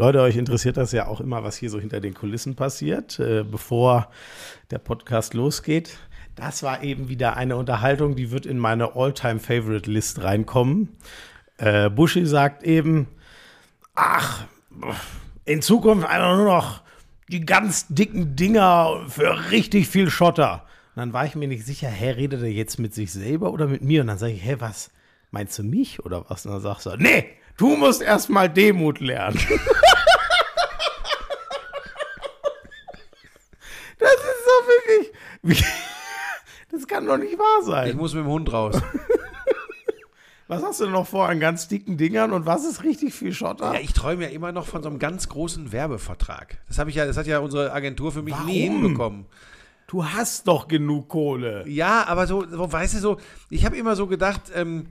Leute, euch interessiert das ja auch immer, was hier so hinter den Kulissen passiert, äh, bevor der Podcast losgeht. Das war eben wieder eine Unterhaltung, die wird in meine All-Time-Favorite-List reinkommen. Äh, Buschi sagt eben, ach, in Zukunft einfach nur noch die ganz dicken Dinger für richtig viel Schotter. Und dann war ich mir nicht sicher, hä, redet er jetzt mit sich selber oder mit mir? Und dann sage ich, hä, was, meinst du mich oder was? Und dann sagst du, nee, du musst erstmal Demut lernen. das ist so wirklich, das kann doch nicht wahr sein. Ich muss mit dem Hund raus. Was hast du denn noch vor an ganz dicken Dingern und was ist richtig viel Schotter? Ja, ich träume ja immer noch von so einem ganz großen Werbevertrag. Das habe ich ja, das hat ja unsere Agentur für mich nie Warum? hinbekommen. Du hast doch genug Kohle. Ja, aber so, so weißt du, so, ich habe immer so gedacht, ähm,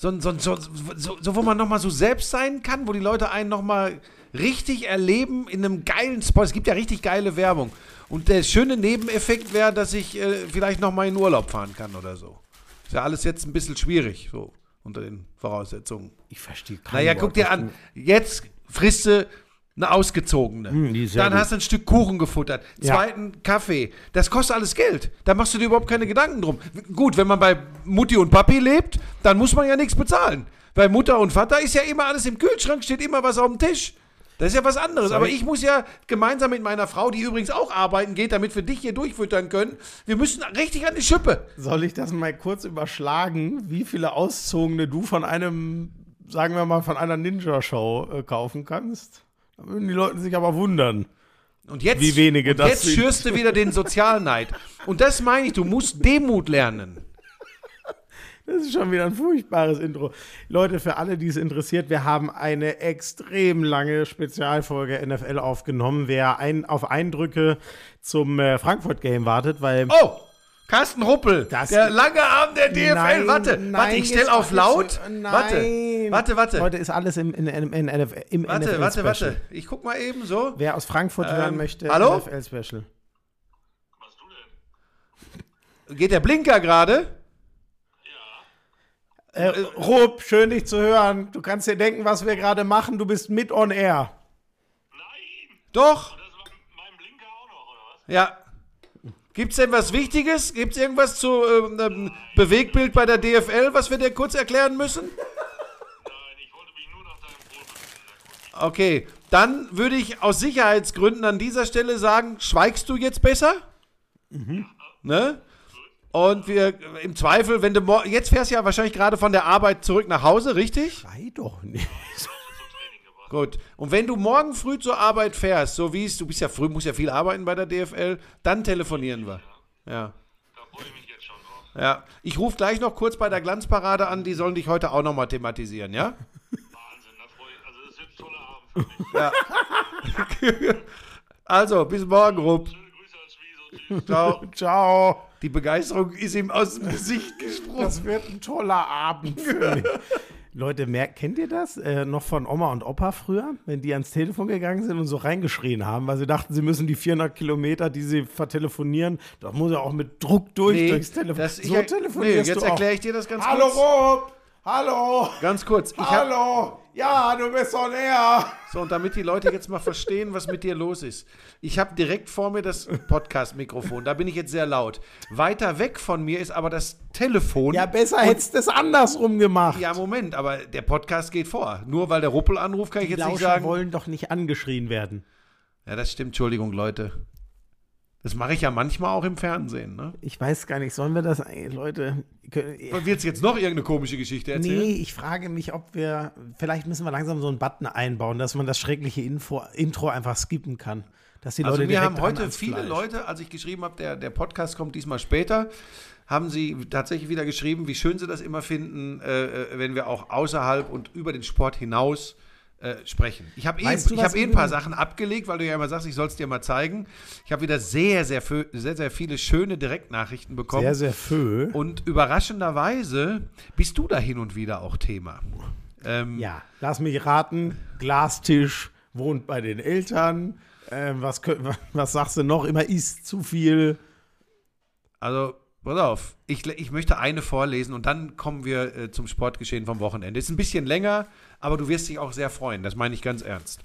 so, so, so, so, so, wo man nochmal so selbst sein kann, wo die Leute einen nochmal richtig erleben in einem geilen Spot. Es gibt ja richtig geile Werbung. Und der schöne Nebeneffekt wäre, dass ich äh, vielleicht nochmal in Urlaub fahren kann oder so. Ist ja alles jetzt ein bisschen schwierig, so unter den Voraussetzungen. Ich verstehe kein Naja, guck dir an, jetzt frisst du eine ausgezogene. Sehr Dann hast du ein Stück Kuchen gefuttert, Ja. zweiten Kaffee. Das kostet alles Geld. Da machst du dir überhaupt keine Gedanken drum. Gut, wenn man bei Mutti und Papi lebt, dann muss man ja nichts bezahlen. Bei Mutter und Vater ist ja immer alles im Kühlschrank, steht immer was auf dem Tisch. Das ist ja was anderes. Aber ich- ich muss ja gemeinsam mit meiner Frau, die übrigens auch arbeiten geht, damit wir dich hier durchfüttern können, wir müssen richtig an die Schippe. Soll ich das mal kurz überschlagen, wie viele Auszogene du von einem, sagen wir mal, von einer Ninja-Show äh, kaufen kannst? Da würden die Leute sich aber wundern. Und jetzt, Wie wenige und das jetzt sind. schürst du wieder den Sozialneid. Und das meine ich, du musst Demut lernen. Das ist schon wieder ein furchtbares Intro. Leute, für alle, die es interessiert, wir haben eine extrem lange Spezialfolge NFL aufgenommen. Wer ein, auf Eindrücke zum äh, Frankfurt-Game wartet, weil Oh, Carsten Ruppel, Das- der lange Arm der DFL. Nein, warte, nein, warte, ich stell jetzt auf laut. so- Warte, Nein. warte, warte. Heute ist alles im, in, in, in, NFL im Warte, NFL warte, Special. warte. Ich guck mal eben so. Wer aus Frankfurt Ähm, hören möchte, hallo? NFL-Special. Geht der Blinker gerade? Äh, Rupp, schön dich zu hören. Du kannst dir denken, was wir gerade machen. Du bist mit on air. Doch. Das Ja. Gibt's denn was Wichtiges? Gibt's irgendwas zu ähm, ähm, Bewegbild bei der DFL, was wir dir kurz erklären müssen? Nein, ich wollte mich nur nach deinem. Okay, dann würde ich aus Sicherheitsgründen an dieser Stelle sagen, schweigst du jetzt besser? Ne? Und wir im Zweifel, wenn du jetzt fährst du ja wahrscheinlich gerade von der Arbeit zurück nach Hause, richtig? Sei doch nicht. Gut. Und wenn du morgen früh zur Arbeit fährst, so wie es, du bist ja früh, musst ja viel arbeiten bei der DFL, dann telefonieren wir. Ja. Da freue ich mich jetzt schon drauf. Ja. Ich rufe gleich noch kurz bei der Glanzparade an, die sollen dich heute auch nochmal thematisieren, ja? Wahnsinn, da freue ich Also, das wird ein toller Abend für mich. Also, bis morgen, Rupp. Schöne Grüße als Schwieso. Tschüss. Ciao. Ciao. Die Begeisterung ist ihm aus dem Gesicht gesprungen. Das wird ein toller Abend für mich. Leute, mer- kennt ihr das? Äh, noch von Oma und Opa früher, wenn die ans Telefon gegangen sind und so reingeschrien haben, weil sie dachten, sie müssen die 400 Kilometer, die sie vertelefonieren, das muss ja auch mit Druck durch durchs Telefon. das, ich, so nee, telefonierst jetzt erkläre ich dir das ganz Hallo kurz. Rob! Hallo! Ganz kurz. Hallo! Ja, du bist on air! so, und damit die Leute jetzt mal verstehen, was mit dir los ist. Ich habe direkt vor mir das Podcast-Mikrofon. Da bin ich jetzt sehr laut. Weiter weg von mir ist aber das Telefon. Ja, besser hättest du es andersrum gemacht. Ja, Moment, aber der Podcast geht vor. Nur weil der Ruppel anruft, kann ich die jetzt nicht Lauscher sagen. wollen doch nicht angeschrien werden. Ja, das stimmt. Entschuldigung, Leute. Das mache ich ja manchmal auch im Fernsehen. Ne? Ich weiß gar nicht, sollen wir das, Leute, Willst du jetzt noch irgendeine komische Geschichte erzählen? Nee, ich frage mich, ob wir, vielleicht müssen wir langsam so einen Button einbauen, dass man das schreckliche Info, Intro einfach skippen kann. Dass die Also Leute mir direkt haben heute viele Fleisch. Leute, als ich geschrieben habe, der, der Podcast kommt diesmal später, haben sie tatsächlich wieder geschrieben, wie schön sie das immer finden, äh, äh, wenn wir auch außerhalb und über den Sport hinaus äh, sprechen. Ich habe eh, ich hab eh ein übrigens- paar Sachen abgelegt, weil du ja immer sagst, ich soll es dir mal zeigen. Ich habe wieder sehr, sehr, sehr, sehr viele schöne Direktnachrichten bekommen. Sehr, sehr fö. und überraschenderweise bist du da hin und wieder auch Thema. Ähm, Ja, lass mich raten, Glastisch wohnt bei den Eltern. Ähm, was, was sagst du noch? Immer isst zu viel. Also, pass auf, ich, ich möchte eine vorlesen und dann kommen wir äh, zum Sportgeschehen vom Wochenende. Ist ein bisschen länger, aber du wirst dich auch sehr freuen, das meine ich ganz ernst.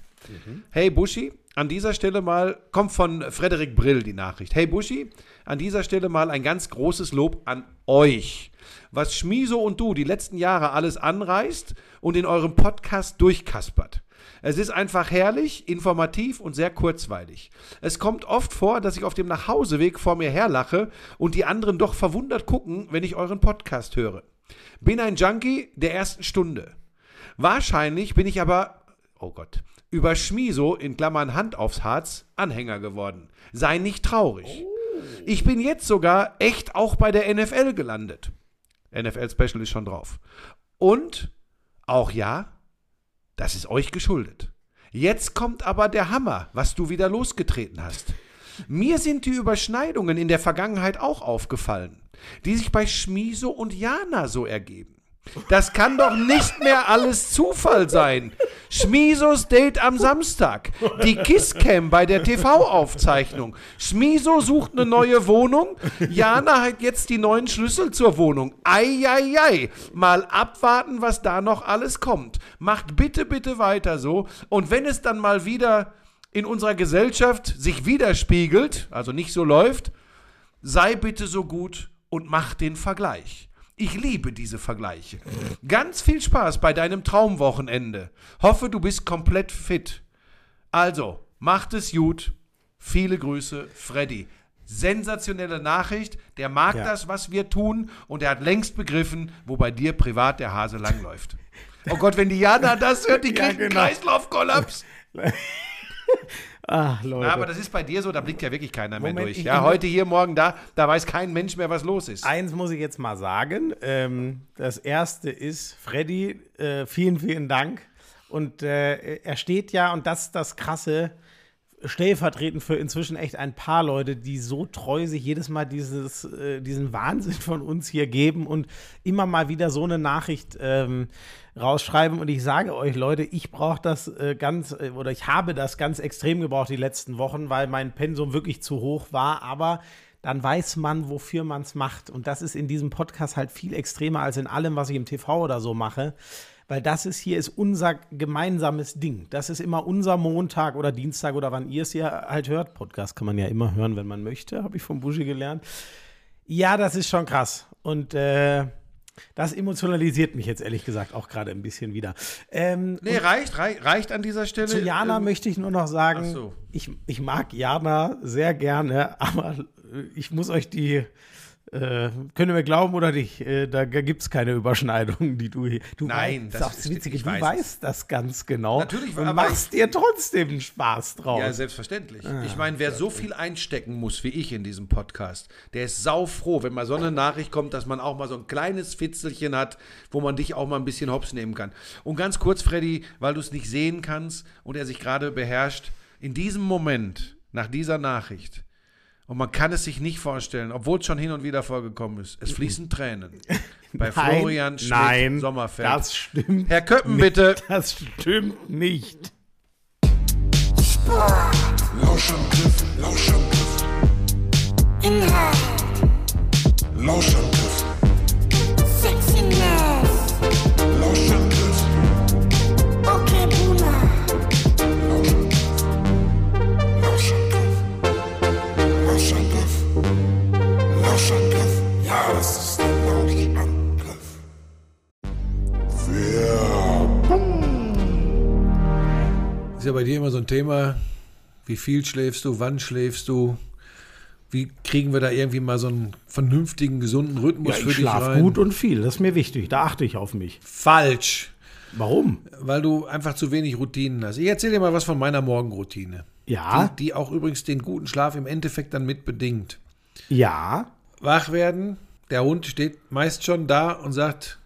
Hey Buschi, an dieser Stelle mal, kommt von Frederik Brill die Nachricht. Hey Buschi, an dieser Stelle mal ein ganz großes Lob an euch. Was Schmiso und du die letzten Jahre alles anreißt und in eurem Podcast durchkaspert. Es ist einfach herrlich, informativ und sehr kurzweilig. Es kommt oft vor, dass ich auf dem Nachhauseweg vor mir herlache und die anderen doch verwundert gucken, wenn ich euren Podcast höre. Bin ein Junkie der ersten Stunde. Wahrscheinlich bin ich aber, oh Gott, über Schmiso in Klammern Hand aufs Harz Anhänger geworden. Sei nicht traurig. Ich bin jetzt sogar echt auch bei der NFL gelandet. NFL Special ist schon drauf. Und auch ja, das ist euch geschuldet. Jetzt kommt aber der Hammer, was du wieder losgetreten hast. Mir sind die Überschneidungen in der Vergangenheit auch aufgefallen, die sich bei Schmiso und Jana so ergeben. Das kann doch nicht mehr alles Zufall sein. Schmisos Date am Samstag. Die Kisscam bei der TV-Aufzeichnung. Schmiso sucht eine neue Wohnung. Jana hat jetzt die neuen Schlüssel zur Wohnung. Eieiei. Mal abwarten, was da noch alles kommt. Macht bitte, bitte weiter so. Und wenn es dann mal wieder in unserer Gesellschaft sich widerspiegelt, also nicht so läuft, sei bitte so gut und mach den Vergleich. Ich liebe diese Vergleiche. Ganz viel Spaß bei deinem Traumwochenende. Hoffe, du bist komplett fit. Also, macht es gut. Viele Grüße, Freddy. Sensationelle Nachricht. Der mag Ja. das, was wir tun, und er hat längst begriffen, wo bei dir privat der Hase langläuft. Oh Gott, wenn die Jana das hört, die Ja, kriegt einen genau. Kreislaufkollaps. Ah, Leute. Na, aber das ist bei dir so, da blickt ja wirklich keiner mehr Moment, durch. ich- Ja, heute hier, morgen da, da weiß kein Mensch mehr, was los ist. Eins muss ich jetzt mal sagen. Ähm, das erste ist, Freddy, äh, vielen, vielen Dank. Und äh, er steht ja, und das ist das Krasse, stellvertretend für inzwischen echt ein paar Leute, die so treu sich jedes Mal dieses, äh, diesen Wahnsinn von uns hier geben und immer mal wieder so eine Nachricht ähm, rausschreiben. Und ich sage euch, Leute, ich brauche das äh, ganz, äh, oder ich habe das ganz extrem gebraucht die letzten Wochen, weil mein Pensum wirklich zu hoch war. Aber dann weiß man, wofür man es macht. Und das ist in diesem Podcast halt viel extremer als in allem, was ich im TV oder so mache. Weil das ist hier ist unser gemeinsames Ding. Das ist immer unser Montag oder Dienstag oder wann ihr es hier halt hört. Podcast kann man ja immer hören, wenn man möchte, habe ich vom Buschi gelernt. Ja, das ist schon krass. Und äh, das emotionalisiert mich jetzt ehrlich gesagt auch gerade ein bisschen wieder. Ähm, Nee, reicht, reicht, reicht an dieser Stelle. zu Jana Ähm, möchte ich nur noch sagen, so. ich, ich mag Jana sehr gerne, aber ich muss euch die, äh, könnt ihr mir glauben oder nicht, äh, da gibt es keine Überschneidungen, die du hier. Du Nein, weißt, das das ist witzig, ich du weiß weißt das ganz genau. Natürlich, und aber machst dir trotzdem Spaß draus. Ja, selbstverständlich. Ah, ich meine, wer so viel einstecken muss wie ich in diesem Podcast, der ist saufroh, wenn mal so eine Nachricht kommt, dass man auch mal so ein kleines Fitzelchen hat, wo man dich auch mal ein bisschen hops nehmen kann. Und ganz kurz, Freddy, weil du es nicht sehen kannst und er sich gerade beherrscht, in diesem Moment, nach dieser Nachricht, und man kann es sich nicht vorstellen, obwohl es schon hin und wieder vorgekommen ist, es fließen Tränen. Bei Florian Schmidt nein, Sommerfeld. das stimmt. Herr Köppen, bitte. Das stimmt nicht. Lauschangriff, Lauschangriff. Inhalt, Lauschangriff, Sexiness, Lauschangriff, Ist ja bei dir immer so ein Thema, wie viel schläfst du, wann schläfst du, wie kriegen wir da irgendwie mal so einen vernünftigen, gesunden Rhythmus Ja, für ich dich schlafe rein? gut und viel, das ist mir wichtig, da achte ich auf mich. Falsch, Warum? weil du einfach zu wenig Routinen hast. Ich erzähle dir mal was von meiner Morgenroutine, Ja, die, die auch übrigens den guten Schlaf im Endeffekt dann mit bedingt. ja, Wach werden, der Hund steht meist schon da und sagt,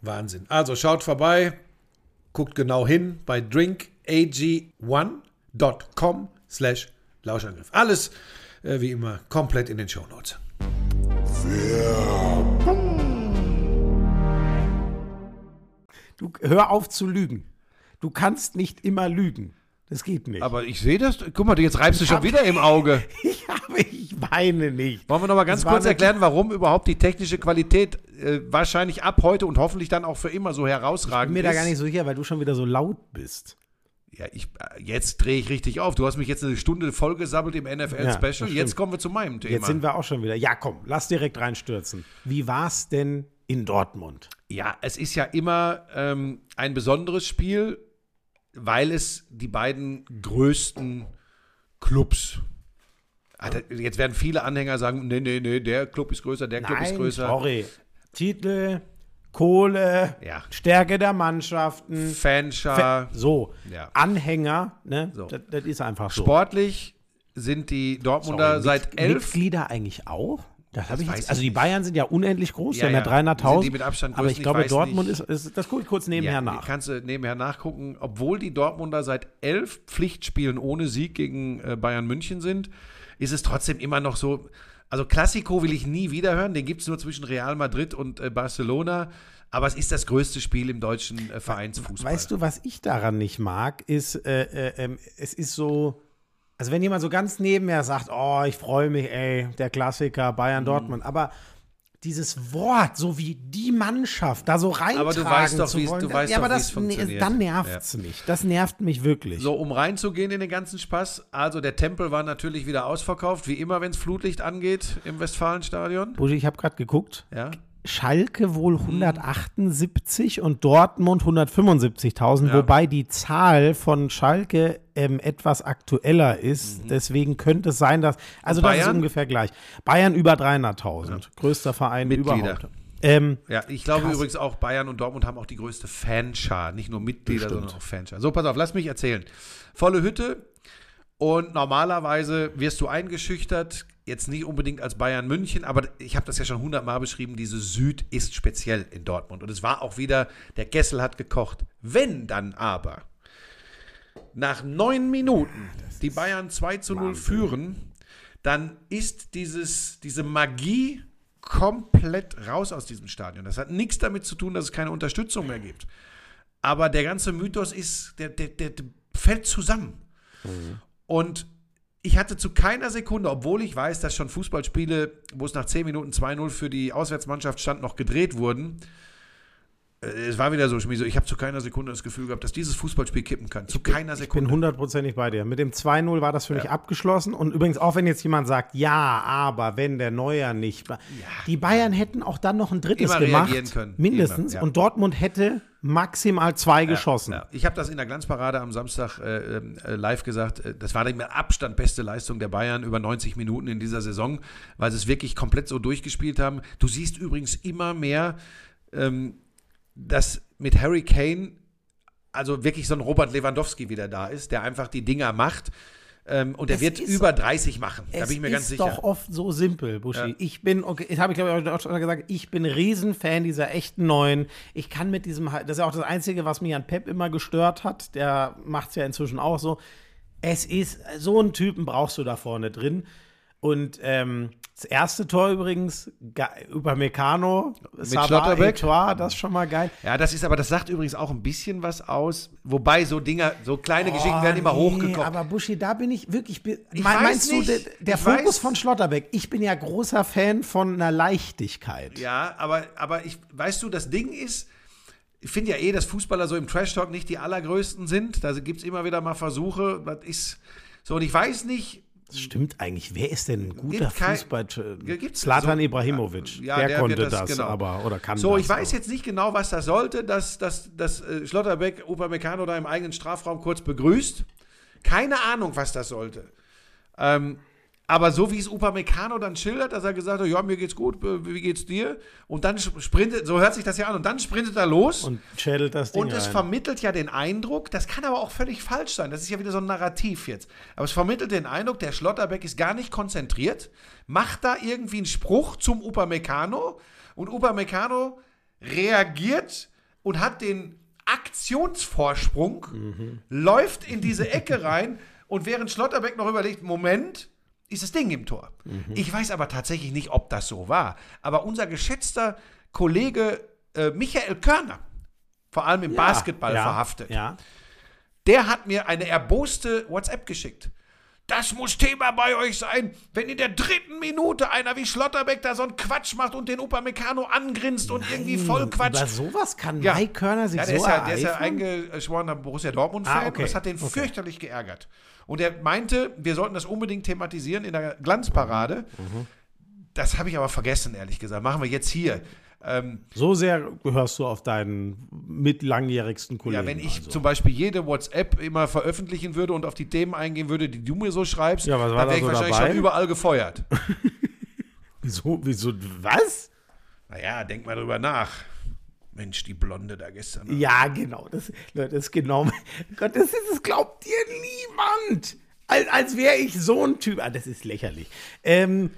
Wahnsinn. Also schaut vorbei, guckt genau hin bei drinkag1.com slash Lauschangriff. Alles äh, wie immer komplett in den Shownotes. Du hör auf zu lügen. Du kannst nicht immer lügen. Das geht nicht. Aber ich sehe das. Guck mal, jetzt reibst du schon wieder im Auge. ich, habe, ich weine nicht. Wollen wir noch mal ganz kurz erklären, warum überhaupt die technische Qualität äh, wahrscheinlich ab heute und hoffentlich dann auch für immer so Ich herausragend bin mir da ist? gar nicht so sicher, weil du schon wieder so laut bist. Ja, ich, äh, jetzt drehe ich richtig auf. Du hast mich jetzt eine Stunde vollgesammelt im Ja, NFL-Special. das jetzt kommen wir zu meinem Thema. Jetzt sind wir auch schon wieder. Ja, komm, lass direkt reinstürzen. Wie war's denn in Dortmund? Ja, es ist ja immer ähm, ein besonderes Spiel, weil es die beiden größten Clubs. Ah, da- Jetzt werden viele Anhänger sagen: Nee, nee, nee, der Club ist größer, der Club ist größer. sorry. Titel, Kohle, Ja. Stärke der Mannschaften. Fanschar. So, Ja. Anhänger, ne? So. Das, das ist einfach so. Sportlich sind die Dortmunder Sorry, seit elf. Mitglieder eigentlich auch? Das habe ich jetzt, ich also die. Bayern sind ja unendlich groß, Ja, die haben ja, ja. 300.000. Sind die mit Abstand aber ich? Ich glaube, weiß Dortmund nicht. ist, ist, das gucke ich kurz nebenher Ja, nach. Kannst du nebenher nachgucken, obwohl die Dortmunder seit elf Pflichtspielen ohne Sieg gegen äh, Bayern München sind, ist es trotzdem immer noch so. Also Classico will ich nie wieder hören, den gibt es nur zwischen Real Madrid und äh, Barcelona. Aber es ist das größte Spiel im deutschen äh, Vereinsfußball. Weißt du, was ich daran nicht mag, ist, äh, äh, ähm, es ist so, also wenn jemand so ganz nebenher sagt, oh, ich freue mich, ey, der Klassiker Mhm. Bayern Dortmund, aber dieses Wort, so wie die Mannschaft, da so reintragen Aber du weißt doch, wollen, du weißt ja, doch, aber wie's das, funktioniert. dann nervt's mich. Das nervt mich wirklich. So, um reinzugehen in den ganzen Spaß, also der Tempel war natürlich wieder ausverkauft, wie immer, wenn es Flutlicht angeht im Westfalenstadion. Buschi, ich habe gerade geguckt, Ja. Schalke wohl Mhm. 178 und Dortmund 175.000, Ja. wobei die Zahl von Schalke ähm, etwas aktueller ist. Deswegen könnte es sein, dass. Also, das ist Mhm. Ungefähr gleich. Bayern über 300.000. Größter Verein Mitglieder. überhaupt. Ähm, Ja, ich glaube Krass. übrigens auch Bayern und Dortmund haben auch die größte Fanschar. Nicht nur Mitglieder, Bestimmt. sondern auch Fanschar. So, pass auf, lass mich erzählen. Volle Hütte und normalerweise wirst du eingeschüchtert, jetzt nicht unbedingt als Bayern München, aber ich habe das ja schon hundertmal beschrieben, diese Süd ist speziell in Dortmund. Und es war auch wieder, der Kessel hat gekocht. Wenn dann aber nach neun Minuten die Bayern 2 zu 0 führen, dann ist dieses, diese Magie komplett raus aus diesem Stadion. Das hat nichts damit zu tun, dass es keine Unterstützung mehr gibt. Aber der ganze Mythos ist, der, der, der, fällt zusammen. Und ich hatte zu keiner Sekunde, obwohl ich weiß, dass schon Fußballspiele, wo es nach 10 Minuten 2-0 für die Auswärtsmannschaft stand, noch gedreht wurden. Äh, Es war wieder so, ich habe zu keiner Sekunde das Gefühl gehabt, dass dieses Fußballspiel kippen kann. Zu keiner ich bin Sekunde. hundertprozentig bei dir. Mit dem 2-0 war das für mich abgeschlossen. Und übrigens, auch wenn jetzt jemand sagt, ja, aber wenn der Neuer nicht war. Die Bayern hätten auch dann noch ein drittes Immer gemacht. können. Mindestens. Ja. Und Dortmund hätte maximal zwei geschossen. Ja, ich habe das in der Glanzparade am Samstag äh, äh, live gesagt. Äh, Das war die mit Abstand beste Leistung der Bayern über 90 Minuten in dieser Saison, weil sie es wirklich komplett so durchgespielt haben. Du siehst übrigens immer mehr, ähm, dass mit Harry Kane also wirklich so ein Robert Lewandowski wieder da ist, der einfach die Dinger macht. Ähm, und er Es wird ist- über 30 machen. Da Es bin ich mir ist ganz sicher. doch oft so simpel, Buschi. Ja. Ich bin, okay, das habe ich glaube ich auch schon gesagt, ich bin Riesenfan dieser echten Neuen. Ich kann mit diesem, das ist ja auch das Einzige, was mich an Pep immer gestört hat. Der macht es ja inzwischen auch so. Es ist, so einen Typen brauchst du da vorne drin. Und ähm, das erste Tor übrigens, Upamecano, Savard, Schlotterbeck. Eto'o, das ist schon mal geil. Ja, das ist aber, das sagt übrigens auch ein bisschen was aus. Wobei so Dinger, so kleine Geschichten werden immer Oh, nee, hochgekocht. Aber Buschi, da bin ich wirklich. be- Ich meinst nicht. du, der, der Fokus weiß- von Schlotterbeck? Ich bin ja großer Fan von einer Leichtigkeit. Ja, aber, aber ich, weißt du, das Ding ist, ich finde ja eh, dass Fußballer so im Trash-Talk nicht die allergrößten sind. Da gibt es immer wieder mal Versuche. Das ist so, und ich weiß nicht, Das stimmt eigentlich. Wer ist denn ein guter Fußball? Slatan so- Ibrahimovic. Ja, der, der konnte das, das, genau. aber oder kann So, das. ich weiß aber. jetzt nicht genau, was das sollte, dass, dass, dass äh, Schlotterbeck Upamecano da im eigenen Strafraum kurz begrüßt. Keine Ahnung, was das sollte. Ähm, aber so wie es Upamecano dann schildert, dass er gesagt hat, ja, mir geht's gut, äh, wie geht's dir? Und dann sp- sprintet, so hört sich das ja an, und dann sprintet er los. Und schädelt das Ding Und es rein. vermittelt ja den Eindruck, das kann aber auch völlig falsch sein, das ist ja wieder so ein Narrativ jetzt. Aber es vermittelt den Eindruck, der Schlotterbeck ist gar nicht konzentriert, macht da irgendwie einen Spruch zum Upamecano und Upamecano reagiert und hat den Aktionsvorsprung, läuft in diese Ecke rein und während Schlotterbeck noch überlegt, Moment, ist das Ding im Tor. Ich weiß aber tatsächlich nicht, ob das so war. Aber unser geschätzter Kollege äh, Michael Körner, vor allem im Basketball ja, verhaftet, Ja. der hat mir eine erboste WhatsApp geschickt. Das muss Thema bei euch sein, wenn in der dritten Minute einer wie Schlotterbeck da so einen Quatsch macht und den Upamecano angrinst und irgendwie voll Quatsch. Über sowas kann Ja. Mike Körner sich Ja, der, so ist ja, der ist ja ereifern? eingeschworener Borussia Dortmund-Fan Ah, okay. und das hat den Okay. fürchterlich geärgert. Und er meinte, wir sollten das unbedingt thematisieren in der Glanzparade. Mhm. Das habe ich aber vergessen, ehrlich gesagt. Machen wir jetzt hier. Ähm, So sehr gehörst du auf deinen mit langjährigsten Kollegen. ja, wenn ich also. zum Beispiel jede WhatsApp immer veröffentlichen würde und auf die Themen eingehen würde, die du mir so schreibst, Ja, dann da wäre ich so wahrscheinlich dabei? schon überall gefeuert. Wieso, wieso, was? naja, denk mal drüber nach. Mensch, die Blonde da gestern. Ja, genau. Das, Leute, das ist genau. Gott, das, ist, das glaubt dir niemand. Als, als wäre ich so ein Typ. Ah, das ist lächerlich. Ähm,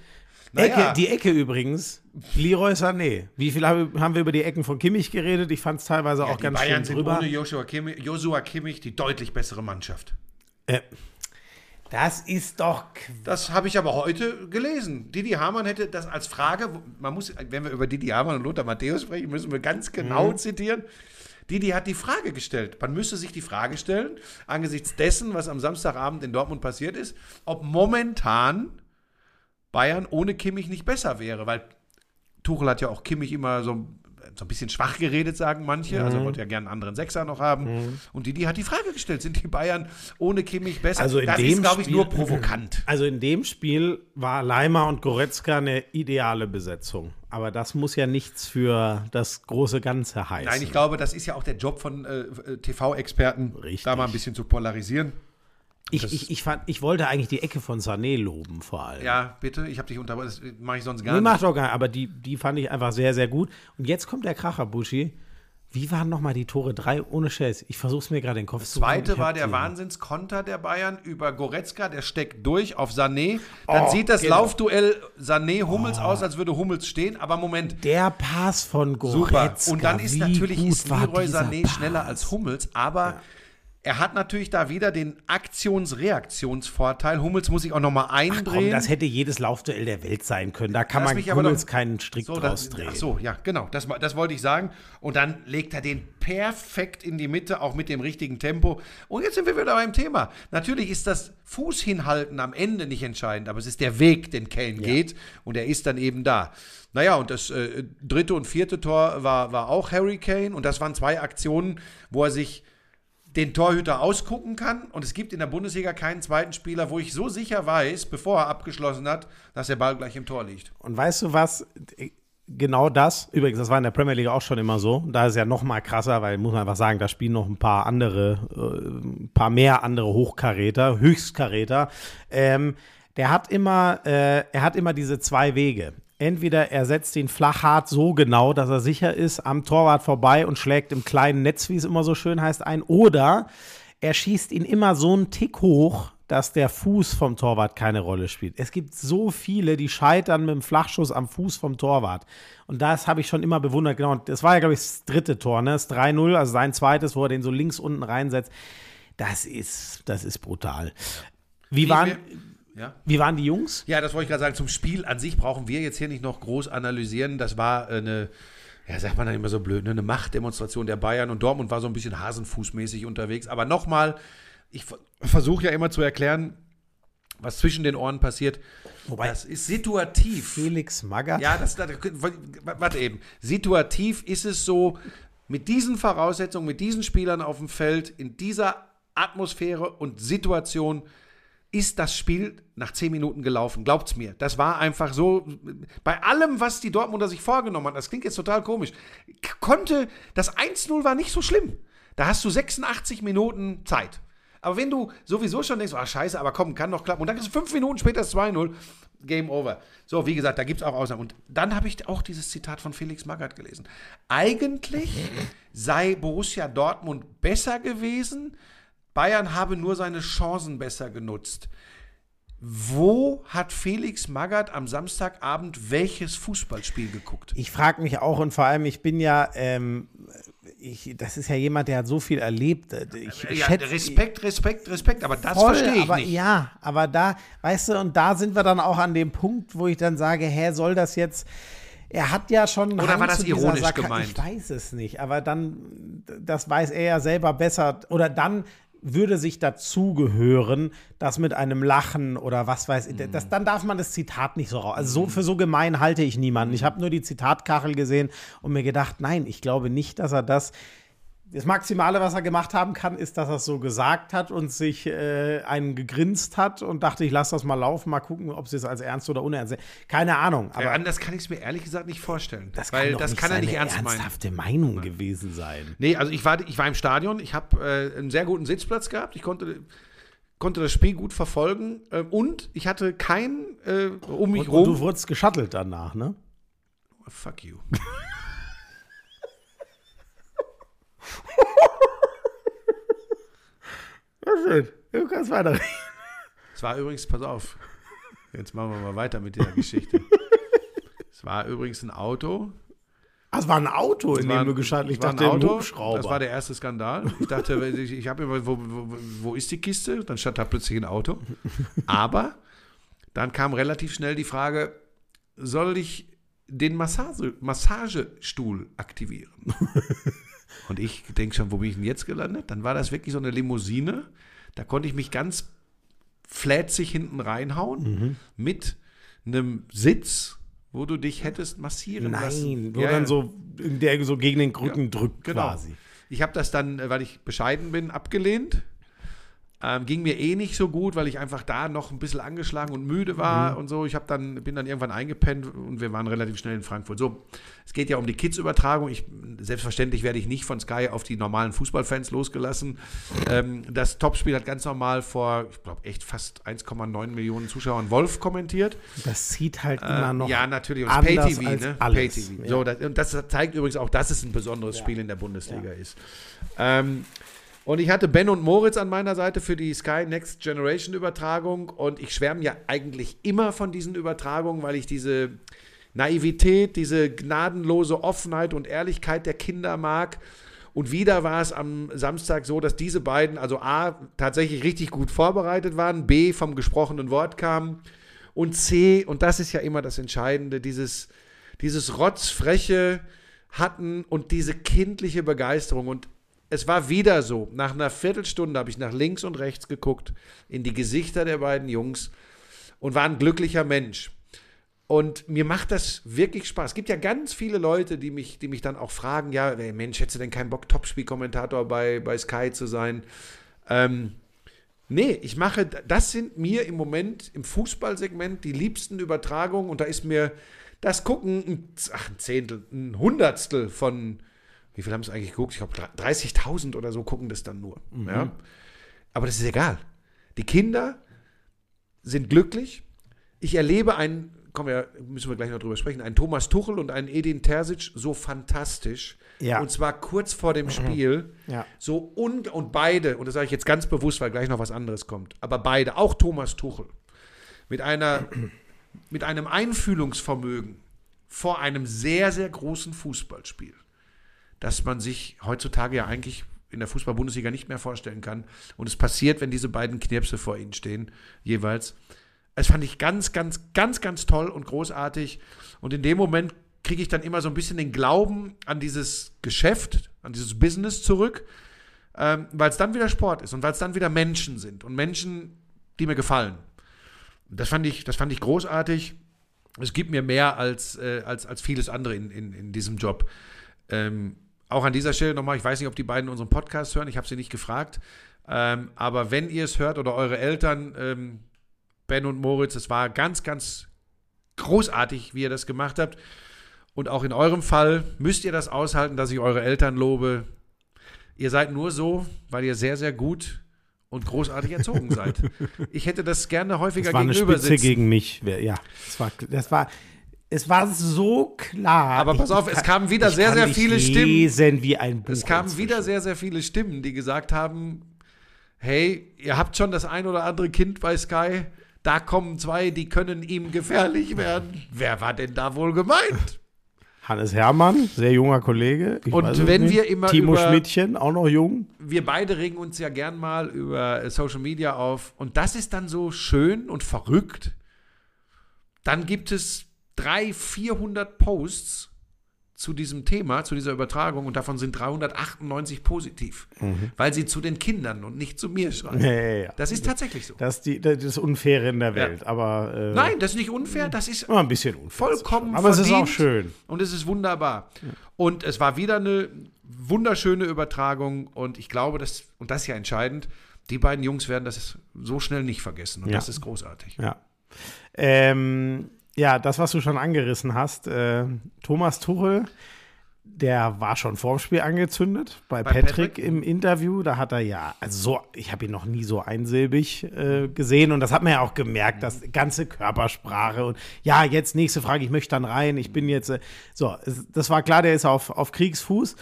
Naja. Ecke, die Ecke übrigens. Leroy Sané. Wie viel haben wir über die Ecken von Kimmich geredet? Ich fand es teilweise auch die ganz Bayern schön sind drüber. ohne Joshua Kimmich, Joshua Kimmich die deutlich bessere Mannschaft. Äh, das ist doch. Das habe ich aber heute gelesen. Didi Hamann hätte das als Frage, man muss, wenn wir über Didi Hamann und Lothar Matthäus sprechen, müssen wir ganz genau zitieren. Didi hat die Frage gestellt. Man müsste sich die Frage stellen, angesichts dessen, was am Samstagabend in Dortmund passiert ist, ob momentan Bayern ohne Kimmich nicht besser wäre, weil Tuchel hat ja auch Kimmich immer so, so ein bisschen schwach geredet, sagen manche. Also er wollte ja gerne einen anderen Sechser noch haben. Und Didi hat die Frage gestellt, sind die Bayern ohne Kimmich besser? Also in das dem ist, glaube ich, Spiel- nur provokant. Also in dem Spiel war Leimer und Goretzka eine ideale Besetzung. Aber das muss ja nichts für das große Ganze heißen. Nein, ich glaube, das ist ja auch der Job von äh, äh, TV-Experten, da mal ein bisschen zu polarisieren. Ich, ich, ich, fand, ich wollte eigentlich die Ecke von Sané loben vor allem. Ja, bitte, ich habe dich unterbrochen, das mache ich sonst gar Nee, nicht. macht doch gar nicht, aber die, die fand ich einfach sehr, sehr gut. Und jetzt kommt der Kracher, Buschi. Wie waren nochmal die Tore? Drei ohne Scheiß. Ich versuche es mir gerade in den Kopf zu Zweite Ich war der Wahnsinnskonter der Bayern über Goretzka, der steckt durch auf Sané. Dann Oh, sieht das genau. Laufduell Sané-Hummels aus, als würde Hummels stehen, aber Moment, Der Pass von super. Goretzka. Und dann ist natürlich ist Leroy Sané Pass. schneller als Hummels, aber er hat natürlich da wieder den Aktions-Reaktionsvorteil. Hummels muss sich auch nochmal eindrehen. Komm, das hätte jedes Laufduell der Welt sein können. Da kann Lass man Hummels doch- keinen Strick So, draus drehen. ach so, ja, genau. Das, das wollte ich sagen. Und dann legt er den perfekt in die Mitte, auch mit dem richtigen Tempo. Und jetzt sind wir wieder beim Thema. Natürlich ist das Fuß hinhalten am Ende nicht entscheidend, aber es ist der Weg, den Kane geht. Und er ist dann eben da. Naja, und das äh, dritte und vierte Tor war, war auch Harry Kane. Und das waren zwei Aktionen, wo er sich den Torhüter ausgucken kann. Und es gibt in der Bundesliga keinen zweiten Spieler, wo ich so sicher weiß, bevor er abgeschlossen hat, dass der Ball gleich im Tor liegt. Und weißt du was? Genau das, übrigens, das war in der Premier League auch schon immer so. Da ist ja noch mal krasser, weil muss man einfach sagen, da spielen noch ein paar andere, äh, ein paar mehr andere Hochkaräter, Höchstkaräter. Ähm, der hat immer, äh, er hat immer diese zwei Wege. Entweder er setzt ihn flach hart so genau, dass er sicher ist, am Torwart vorbei und schlägt im kleinen Netz, wie es immer so schön heißt, ein. Oder er schießt ihn immer so einen Tick hoch, dass der Fuß vom Torwart keine Rolle spielt. Es gibt so viele, die scheitern mit dem Flachschuss am Fuß vom Torwart. Und das habe ich schon immer bewundert. Genau, und das war ja, glaube ich, das dritte Tor, ne? Das 3-0, also sein zweites, wo er den so links unten reinsetzt. Das ist, das ist brutal. Wie, waren, wir- Ja? Wie waren die Jungs? Ja, das wollte ich gerade sagen. Zum Spiel an sich brauchen wir jetzt hier nicht noch groß analysieren. Das war eine, ja, sagt man dann immer so blöd, ne? eine Machtdemonstration der Bayern und Dortmund war so ein bisschen hasenfußmäßig unterwegs. Aber nochmal, ich ver- versuche ja immer zu erklären, was zwischen den Ohren passiert. Wobei- das ist situativ. Felix Magath. Ja, das, das warte eben. Situativ ist es so, mit diesen Voraussetzungen, mit diesen Spielern auf dem Feld, in dieser Atmosphäre und Situation ist das Spiel nach zehn Minuten gelaufen. Glaubt's mir. Das war einfach so. Bei allem, was die Dortmunder sich vorgenommen hat, das klingt jetzt total komisch, konnte, das 1-0 war nicht so schlimm. Da hast du 86 Minuten Zeit. Aber wenn du sowieso schon denkst, ah, scheiße, aber komm, kann doch klappen. Und dann ist fünf Minuten später das 2-0, Game over. So, wie gesagt, da gibt es auch Ausnahmen. Und dann habe ich auch dieses Zitat von Felix Magath gelesen. Eigentlich sei Borussia Dortmund besser gewesen, Bayern habe nur seine Chancen besser genutzt. Wo hat Felix Magath am Samstagabend welches Fußballspiel geguckt? Ich frage mich auch und vor allem, ich bin ja, ähm, ich, das ist ja jemand, der hat so viel erlebt. Ich, Ja, schätze- Respekt, Respekt, Respekt, aber das Voll, verstehe ich aber nicht. ja, aber da, weißt du, und da sind wir dann auch an dem Punkt, wo ich dann sage, hä, soll das jetzt er hat ja schon Oder Hang war das ironisch gemeint? Ich weiß es nicht, aber dann, das weiß er ja selber besser. Oder dann würde sich dazugehören, das mit einem Lachen oder was weiß ich, Mhm. das, dann darf man das Zitat nicht so raus. Also so, für so gemein halte ich niemanden. Ich habe nur die Zitatkachel gesehen und mir gedacht, nein, ich glaube nicht, dass er das das Maximale, was er gemacht haben kann, ist, dass er es so gesagt hat und sich äh, einen gegrinst hat und dachte, ich lasse das mal laufen, mal gucken, ob sie es als ernst oder unernst sehen. Keine Ahnung. Aber Ja, anders kann ich es mir ehrlich gesagt nicht vorstellen. das weil kann das nicht kann er nicht ernst meinen. ernsthafte Meinung gewesen sein. Nee, also ich war, ich war im Stadion, ich habe äh, einen sehr guten Sitzplatz gehabt, ich konnte, konnte das Spiel gut verfolgen äh, und ich hatte keinen äh, um mich Und, und du rum. wurdest geschattelt danach, ne? Fuck you. Ja, schön. Du kannst weiterreden. Es war übrigens, pass auf, jetzt machen wir mal weiter mit der Geschichte. es war übrigens ein Auto. Das war ein Auto, in Es dem du geschattelt es Ich dachte, ein Auto, Hubschrauber. Das war der erste Skandal. Ich dachte, ich, ich habe immer, wo, wo, wo ist die Kiste? Dann stand da plötzlich ein Auto. Aber dann kam relativ schnell die Frage, soll ich den Massage, Massagestuhl aktivieren? Und ich denke schon, wo bin ich denn jetzt gelandet? Dann war das wirklich so eine Limousine. Da konnte ich mich ganz flätzig hinten reinhauen Mhm. mit einem Sitz, wo du dich hättest massieren lassen. Nein, wo Ja, dann ja. so, der so gegen den Rücken drückt Genau. quasi. Ich habe das dann, äh, weil ich bescheiden bin, abgelehnt. Ähm, ging mir eh nicht so gut, weil ich einfach da noch ein bisschen angeschlagen und müde war Mhm. und so. Ich dann, bin dann irgendwann eingepennt und wir waren relativ schnell in Frankfurt. So, es geht ja um die Kids-Übertragung. Ich, selbstverständlich werde ich nicht von Sky auf die normalen Fußballfans losgelassen. Ähm, das Topspiel hat ganz normal vor, ich glaube, echt fast 1,9 Millionen Zuschauern Wolf kommentiert. Das sieht halt immer noch. Äh, ja, natürlich. Und Pay-TV, als ne? Pay-TV. Ja. So, das, und das zeigt übrigens auch, dass es ein besonderes Spiel in der Bundesliga ist. Ähm, und ich hatte Ben und Moritz an meiner Seite für die Sky Next Generation Übertragung und ich schwärme ja eigentlich immer von diesen Übertragungen, weil ich diese Naivität, diese gnadenlose Offenheit und Ehrlichkeit der Kinder mag. Und wieder war es am Samstag so, dass diese beiden, also A, tatsächlich richtig gut vorbereitet waren, B, vom gesprochenen Wort kamen und C, und das ist ja immer das Entscheidende, dieses, dieses rotzfreche hatten und diese kindliche Begeisterung. Und es war wieder so, nach einer Viertelstunde habe ich nach links und rechts geguckt, in die Gesichter der beiden Jungs und war ein glücklicher Mensch. Und mir macht das wirklich Spaß. Es gibt ja ganz viele Leute, die mich, die mich dann auch fragen, ja, ey, Mensch, hättest du denn keinen Bock, Topspielkommentator bei, bei Sky zu sein? Ähm, nee, ich mache, das sind mir im Moment im Fußballsegment die liebsten Übertragungen und da ist mir das Gucken, ach, ein Zehntel, ein Hundertstel von, wie viel haben es eigentlich geguckt? Ich glaube, 30.000 oder so gucken das dann nur. Ja? Aber das ist egal. Die Kinder sind glücklich. Ich erlebe einen, kommen wir, müssen wir gleich noch drüber sprechen, einen Thomas Tuchel und einen Edin Terzic so fantastisch. Ja. Und zwar kurz vor dem Spiel. Ja. So un und beide, und das sage ich jetzt ganz bewusst, weil gleich noch was anderes kommt, aber beide, auch Thomas Tuchel, mit einer, mit einem Einfühlungsvermögen vor einem sehr, sehr großen Fußballspiel, das man sich heutzutage ja eigentlich in der Fußball-Bundesliga nicht mehr vorstellen kann. Und es passiert, wenn diese beiden Knirpse vor ihnen stehen, jeweils. Das fand ich ganz, ganz, ganz, ganz toll und großartig. Und in dem Moment kriege ich dann immer so ein bisschen den Glauben an dieses Geschäft, an dieses Business zurück, ähm, weil es dann wieder Sport ist und weil es dann wieder Menschen sind und Menschen, die mir gefallen. Das fand ich, das fand ich großartig. Es gibt mir mehr als, äh, als, als vieles andere in, in, in diesem Job. Ähm, auch an dieser Stelle nochmal, ich weiß nicht, ob die beiden unseren Podcast hören, ich habe sie nicht gefragt. Ähm, aber wenn ihr es hört oder eure Eltern, ähm, Ben und Moritz, es war ganz, ganz großartig, wie ihr das gemacht habt. Und auch in eurem Fall müsst ihr das aushalten, dass ich eure Eltern lobe. Ihr seid nur so, weil ihr sehr, sehr gut und großartig erzogen seid. Ich hätte das gerne häufiger Das war eine gegenüber Spitze sitzen. gegen mich. Ja, das war, das war, es war so klar. Aber pass auf, es kamen wieder ich sehr, sehr viele Stimmen. lesen wie ein Buch. Es kamen inzwischen. wieder sehr, sehr viele Stimmen, die gesagt haben, hey, ihr habt schon das ein oder andere Kind bei Sky, da kommen zwei, die können ihm gefährlich werden. Wer war denn da wohl gemeint? Hannes Hermann, sehr junger Kollege. Ich Und wenn nicht. wir immer Timo über- Schmidtchen, auch noch jung. Wir beide regen uns ja gern mal über äh, Social Media auf und das ist dann so schön und verrückt. Dann gibt es 300, 400 Posts zu diesem Thema, zu dieser Übertragung und davon sind 398 positiv, weil sie zu den Kindern und nicht zu mir schreiben. Ja, ja, ja. Das ist tatsächlich so. Das ist die, das ist Unfaire in der Welt. Aber äh, Nein, das ist nicht unfair, das ist immer ein bisschen unfair. vollkommen Aber es ist auch schön. Und es ist wunderbar. Und es war wieder eine wunderschöne Übertragung und ich glaube, dass, und das ist ja entscheidend, die beiden Jungs werden das so schnell nicht vergessen und das ist großartig. Ja. Ähm, ja, das, was du schon angerissen hast, äh, Thomas Tuchel, der war schon vorm Spiel angezündet bei, Bei Patrick, Patrick? im Interview. Da hat er ja, also so, ich habe ihn noch nie so einsilbig äh, gesehen und das hat man ja auch gemerkt, das ganze Körpersprache und ja, jetzt nächste Frage, ich möchte dann rein, ich bin jetzt, äh, so, das war klar, der ist auf, auf Kriegsfuß.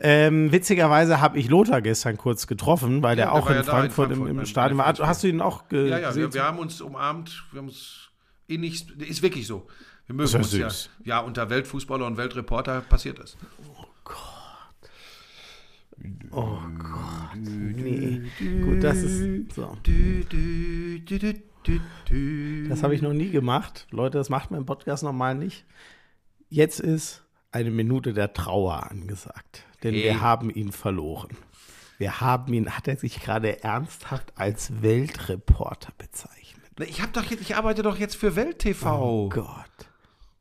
Ähm, witzigerweise habe ich Lothar gestern kurz getroffen, weil der Ja, der auch war in ja da in Frankfurt, Frankfurt im, im Stadion war. Hast du ihn auch ge Ja, ja, gesehen? wir, wir haben uns umarmt, wir haben uns innigst, ist wirklich so. Wir mögen uns ja. süß. Ja, unter Weltfußballer und Weltreporter passiert das. Nee. Gut, das ist so. Das habe ich noch nie gemacht. Leute, das macht man im Podcast normal nicht. Jetzt ist eine Minute der Trauer angesagt, denn Hey. wir haben ihn verloren. Wir haben ihn, hat er sich gerade ernsthaft als Weltreporter bezeichnet. Ich, hab doch jetzt, ich arbeite doch jetzt für Welt TV. Oh Gott.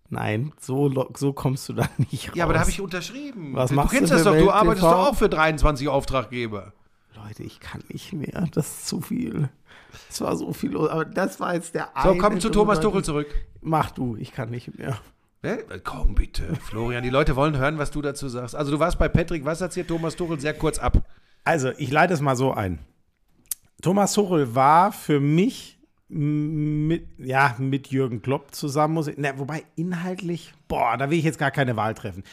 Nein, so, so kommst du da nicht raus. ja, aber da habe ich unterschrieben. Was du machst kennst du das für doch, du Welt arbeitest TV? doch auch für 23 Auftraggeber. Leute, ich kann nicht mehr. Das ist zu viel. Es war so viel los. Aber das war jetzt der So, komm zu Thomas. Tuchel zurück. Mach du, ich kann nicht mehr. Ne? Komm bitte, Florian. Die Leute wollen hören, was du dazu sagst. Also du warst bei Patrick, was erzählt Thomas Tuchel sehr kurz ab? Also, ich leite es mal so ein. Thomas Tuchel war für mich mit, ja, mit Jürgen Klopp zusammen, muss ich, na, wobei inhaltlich, boah, da will ich jetzt gar keine Wahl treffen.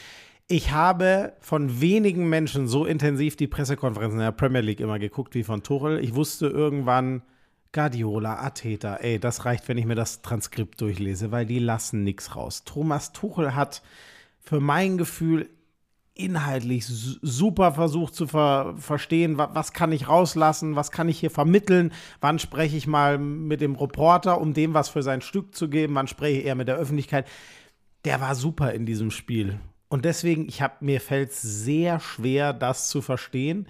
Ich habe von wenigen Menschen so intensiv die Pressekonferenzen in der Premier League immer geguckt wie von Tuchel. Ich wusste irgendwann, Guardiola, Ateta, ey, das reicht, wenn ich mir das Transkript durchlese, weil die lassen nichts raus. Thomas Tuchel hat für mein Gefühl inhaltlich su- super versucht zu ver verstehen, wa was kann ich rauslassen, was kann ich hier vermitteln, wann spreche ich mal mit dem Reporter, um dem was für sein Stück zu geben, wann spreche ich eher mit der Öffentlichkeit. Der war super in diesem Spiel. Und deswegen, ich habe mir fällt sehr schwer, das zu verstehen,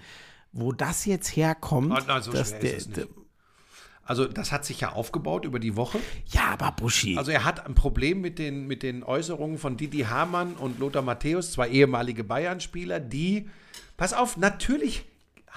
wo das jetzt herkommt. Ah, na, so dass es der, Also das hat sich ja aufgebaut über die Woche. ja, aber Buschi. Also er hat ein Problem mit den, mit den Äußerungen von Didi Hamann und Lothar Matthäus, zwei ehemalige Bayern-Spieler, die, pass auf, natürlich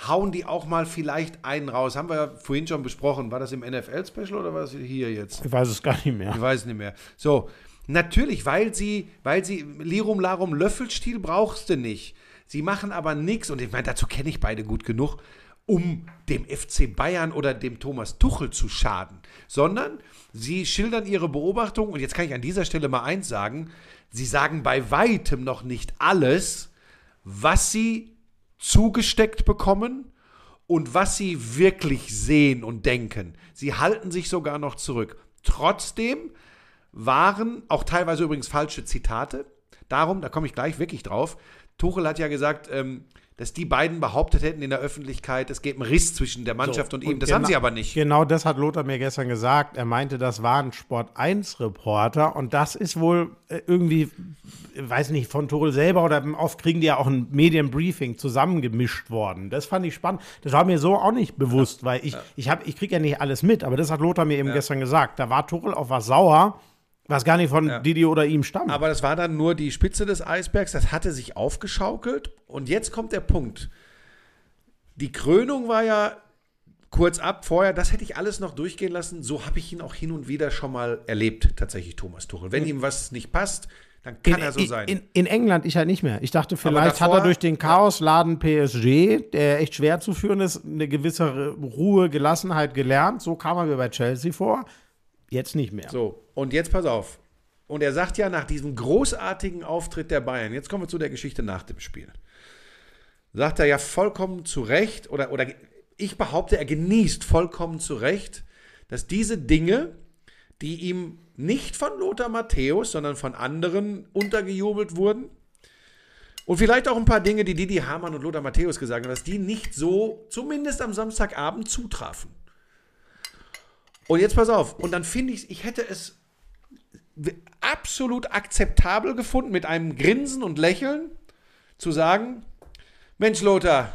hauen die auch mal vielleicht einen raus. Haben wir ja vorhin schon besprochen. War das im NFL-Special oder war das hier jetzt? ich weiß es gar nicht mehr. Ich weiß nicht mehr. So, natürlich, weil sie, weil sie Lirum Larum Löffelstiel brauchst du nicht. Sie machen aber nichts, und ich meine, dazu kenne ich beide gut genug, um dem FC Bayern oder dem Thomas Tuchel zu schaden, sondern sie schildern ihre Beobachtung, und jetzt kann ich an dieser Stelle mal eins sagen, sie sagen bei weitem noch nicht alles, was sie zugesteckt bekommen und was sie wirklich sehen und denken. Sie halten sich sogar noch zurück. Trotzdem waren auch teilweise übrigens falsche Zitate darum, da komme ich gleich wirklich drauf. Tuchel hat ja gesagt, ähm, dass die beiden behauptet hätten in der Öffentlichkeit, es gäbe einen Riss zwischen der Mannschaft und ihm. Das haben genau- sie aber nicht. Genau das hat Lothar mir gestern gesagt. Er meinte, das war ein Sport 1 Reporter und das ist wohl äh, irgendwie, weiß nicht, von Torel selber oder oft kriegen die ja auch ein Medienbriefing zusammengemischt worden. Das fand ich spannend. Das war mir so auch nicht bewusst, weil ich, ich, hab, ich kriege ja nicht alles mit, aber das hat Lothar mir eben gestern gesagt. Da war Torel auf was sauer, was gar nicht von Didi oder ihm stammt. Aber das war dann nur die Spitze des Eisbergs, das hatte sich aufgeschaukelt. Und jetzt kommt der Punkt. Die Krönung war ja kurz ab vorher, das hätte ich alles noch durchgehen lassen. So habe ich ihn auch hin und wieder schon mal erlebt, tatsächlich, Thomas Tuchel. Wenn ihm was nicht passt, dann kann in, er so in- sein. In, in England ich halt nicht mehr. Ich dachte, vielleicht hat davor- er durch den Chaosladen PSG, der echt schwer zu führen ist, eine gewisse Ruhe, Gelassenheit gelernt. So kam er mir bei Chelsea vor. Jetzt nicht mehr. So, und jetzt pass auf. Und er sagt ja nach diesem großartigen Auftritt der Bayern, jetzt kommen wir zu der Geschichte nach dem Spiel, sagt er ja vollkommen zu Recht, oder, oder ich behaupte, er genießt vollkommen zu Recht, dass diese Dinge, die ihm nicht von Lothar Matthäus, sondern von anderen untergejubelt wurden, und vielleicht auch ein paar Dinge, die Didi Hamann und Lothar Matthäus gesagt haben, dass die nicht so, zumindest am Samstagabend, zutrafen. Und jetzt pass auf, und dann finde ich, ich hätte es absolut akzeptabel gefunden, mit einem Grinsen und Lächeln zu sagen, Mensch Lothar,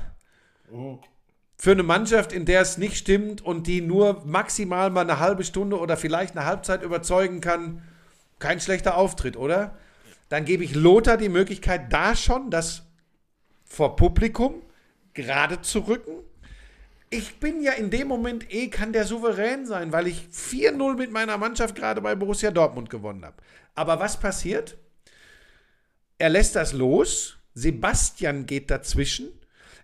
für eine Mannschaft, in der es nicht stimmt und die nur maximal mal eine halbe Stunde oder vielleicht eine Halbzeit überzeugen kann, kein schlechter Auftritt, oder? Dann gebe ich Lothar die Möglichkeit, da schon das vor Publikum gerade zu rücken. Ich bin ja in dem Moment eh, kann der souverän sein, weil ich 4-0 mit meiner Mannschaft gerade bei Borussia Dortmund gewonnen habe. Aber was passiert? Er lässt das los. Sebastian geht dazwischen.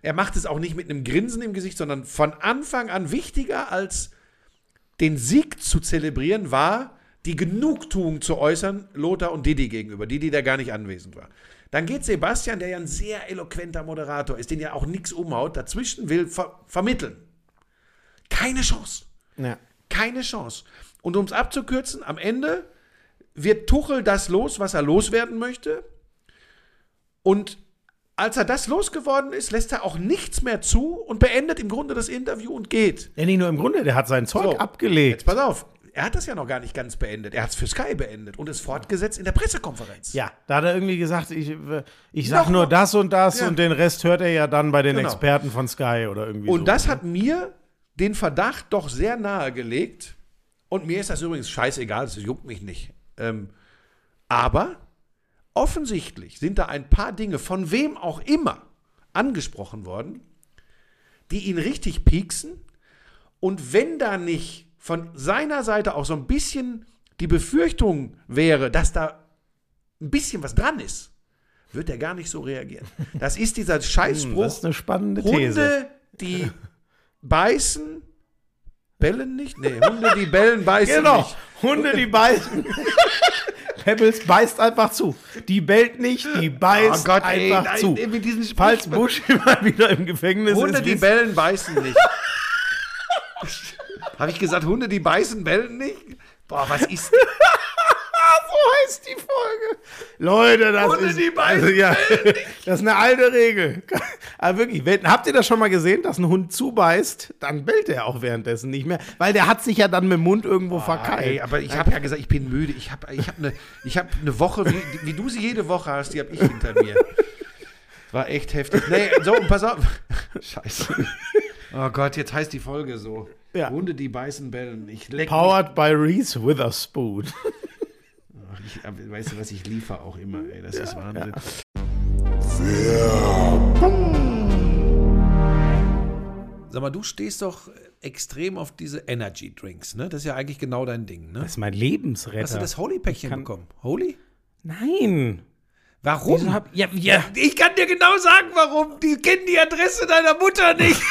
Er macht es auch nicht mit einem Grinsen im Gesicht, sondern von Anfang an wichtiger als den Sieg zu zelebrieren war, die Genugtuung zu äußern, Lothar und Didi gegenüber. Didi, der gar nicht anwesend war. Dann geht Sebastian, der ja ein sehr eloquenter Moderator ist, den ja auch nichts umhaut, dazwischen will ver vermitteln. Keine Chance. Ja. Keine Chance. Und um es abzukürzen, am Ende wird Tuchel das los, was er loswerden möchte. Und als er das losgeworden ist, lässt er auch nichts mehr zu und beendet im Grunde das Interview und geht. Ja, nicht nur im Grunde, der hat sein Zeug So, abgelegt. Jetzt pass auf, er hat das ja noch gar nicht ganz beendet. Er hat es für Sky beendet und ist fortgesetzt in der Pressekonferenz. Ja, da hat er irgendwie gesagt, ich, ich sag Noch nur das und das Ja. und den Rest hört er ja dann bei den Genau. Experten von Sky oder irgendwie so. Und das hat mir den Verdacht doch sehr nahe gelegt. Und mir ist das übrigens scheißegal, das juckt mich nicht. Ähm, aber offensichtlich sind da ein paar Dinge, von wem auch immer, angesprochen worden, die ihn richtig pieksen. Und wenn da nicht von seiner Seite auch so ein bisschen die Befürchtung wäre, dass da ein bisschen was dran ist, wird er gar nicht so reagieren. Das ist dieser Scheißspruch. Hm, das ist eine spannende These. Hunde, die beißen, bellen nicht? Nee, Hunde, die bellen, beißen Genau, nicht. Hunde, die beißen. Pebbles beißt einfach zu. Die bellt nicht, die beißt Oh Gott, ey, einfach nein, zu. ey, Falls. Bush immer wieder im Gefängnis Hunde, ist. die wisst- bellen, beißen nicht. Habe ich gesagt, Hunde, die beißen, bellen nicht? Boah, was ist heißt die Folge. Leute, das Hunde, ist, die beißen, also, ja, das ist eine alte Regel. Aber wirklich, wenn, habt ihr das schon mal gesehen, dass ein Hund zubeißt, dann bellt er auch währenddessen nicht mehr, weil der hat sich ja dann mit dem Mund irgendwo verkeilt. Ey, aber ich habe ja gesagt, ich bin müde. Ich habe ich hab eine hab ne Woche, wie, wie du sie jede Woche hast, die habe ich hinter mir. War echt heftig. Nee, so, pass auf. Scheiße. Oh Gott, jetzt heißt die Folge so. Ja. Hunde, die beißen, bellen. Ich leck mich. Powered by Reese Witherspoon. Ich, aber weißt du was, ich liefere auch immer, ey. Das ist Wahnsinn. Sag mal, du stehst doch extrem auf diese Energy Drinks, ne? Das ist ja eigentlich genau dein Ding, ne? Das ist mein Lebensretter. Hast du das Holy-Päckchen kann- bekommen? Holy? Nein. Warum? Hab, ja, ja. Ich kann dir genau sagen, warum. Die kennen die Adresse deiner Mutter nicht.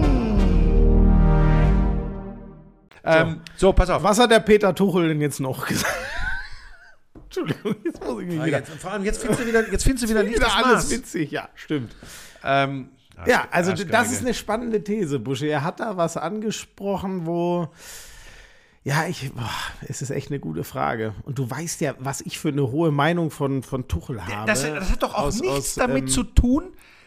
Ähm, so, pass auf. Was hat der Peter Tuchel denn jetzt noch gesagt? Entschuldigung, jetzt muss ich mich Ah, wieder. Jetzt, vor allem, jetzt findest du wieder, jetzt findest du wieder nicht wieder das alles Maß. witzig, ja, stimmt. Ähm, Ja, also Arschgeige. das ist eine spannende These, Busche. Er hat da was angesprochen, wo. Ja, ich, boah, es ist echt eine gute Frage. Und du weißt ja, was ich für eine hohe Meinung von, von Tuchel habe. Das, das hat doch auch Aus- nichts aus, damit ähm, zu tun,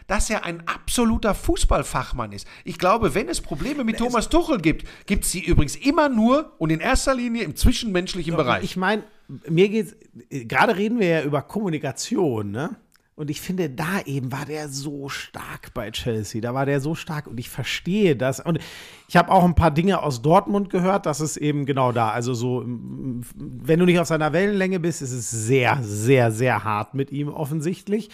dass er ein absoluter Fußballfachmann ist. Ich glaube, wenn es Probleme mit Thomas Tuchel gibt, gibt es sie übrigens immer nur und in erster Linie im zwischenmenschlichen Bereich. Ich meine, mir geht's, gerade reden wir ja über Kommunikation, ne? Und ich finde, da eben war der so stark bei Chelsea. Da war der so stark und ich verstehe das. Und ich habe auch ein paar Dinge aus Dortmund gehört, dass es eben genau da, also so, wenn du nicht auf seiner Wellenlänge bist, ist es sehr, sehr, sehr hart mit ihm offensichtlich.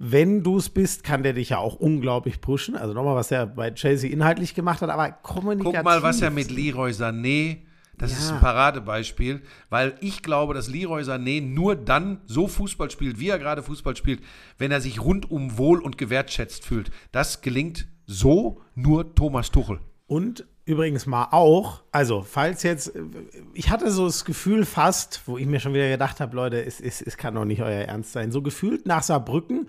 Wenn du es bist, kann der dich ja auch unglaublich pushen. Also nochmal, was er bei Chelsea inhaltlich gemacht hat, aber kommunikativ. Guck mal, was er mit Leroy Sané, das ist Ja. ein Paradebeispiel, weil ich glaube, dass Leroy Sané nur dann so Fußball spielt, wie er gerade Fußball spielt, wenn er sich rundum wohl und gewertschätzt fühlt. Das gelingt so nur Thomas Tuchel. Und übrigens mal auch, also falls jetzt, ich hatte so das Gefühl fast, wo ich mir schon wieder gedacht habe, Leute, es, es, es kann doch nicht euer Ernst sein. So gefühlt nach Saarbrücken,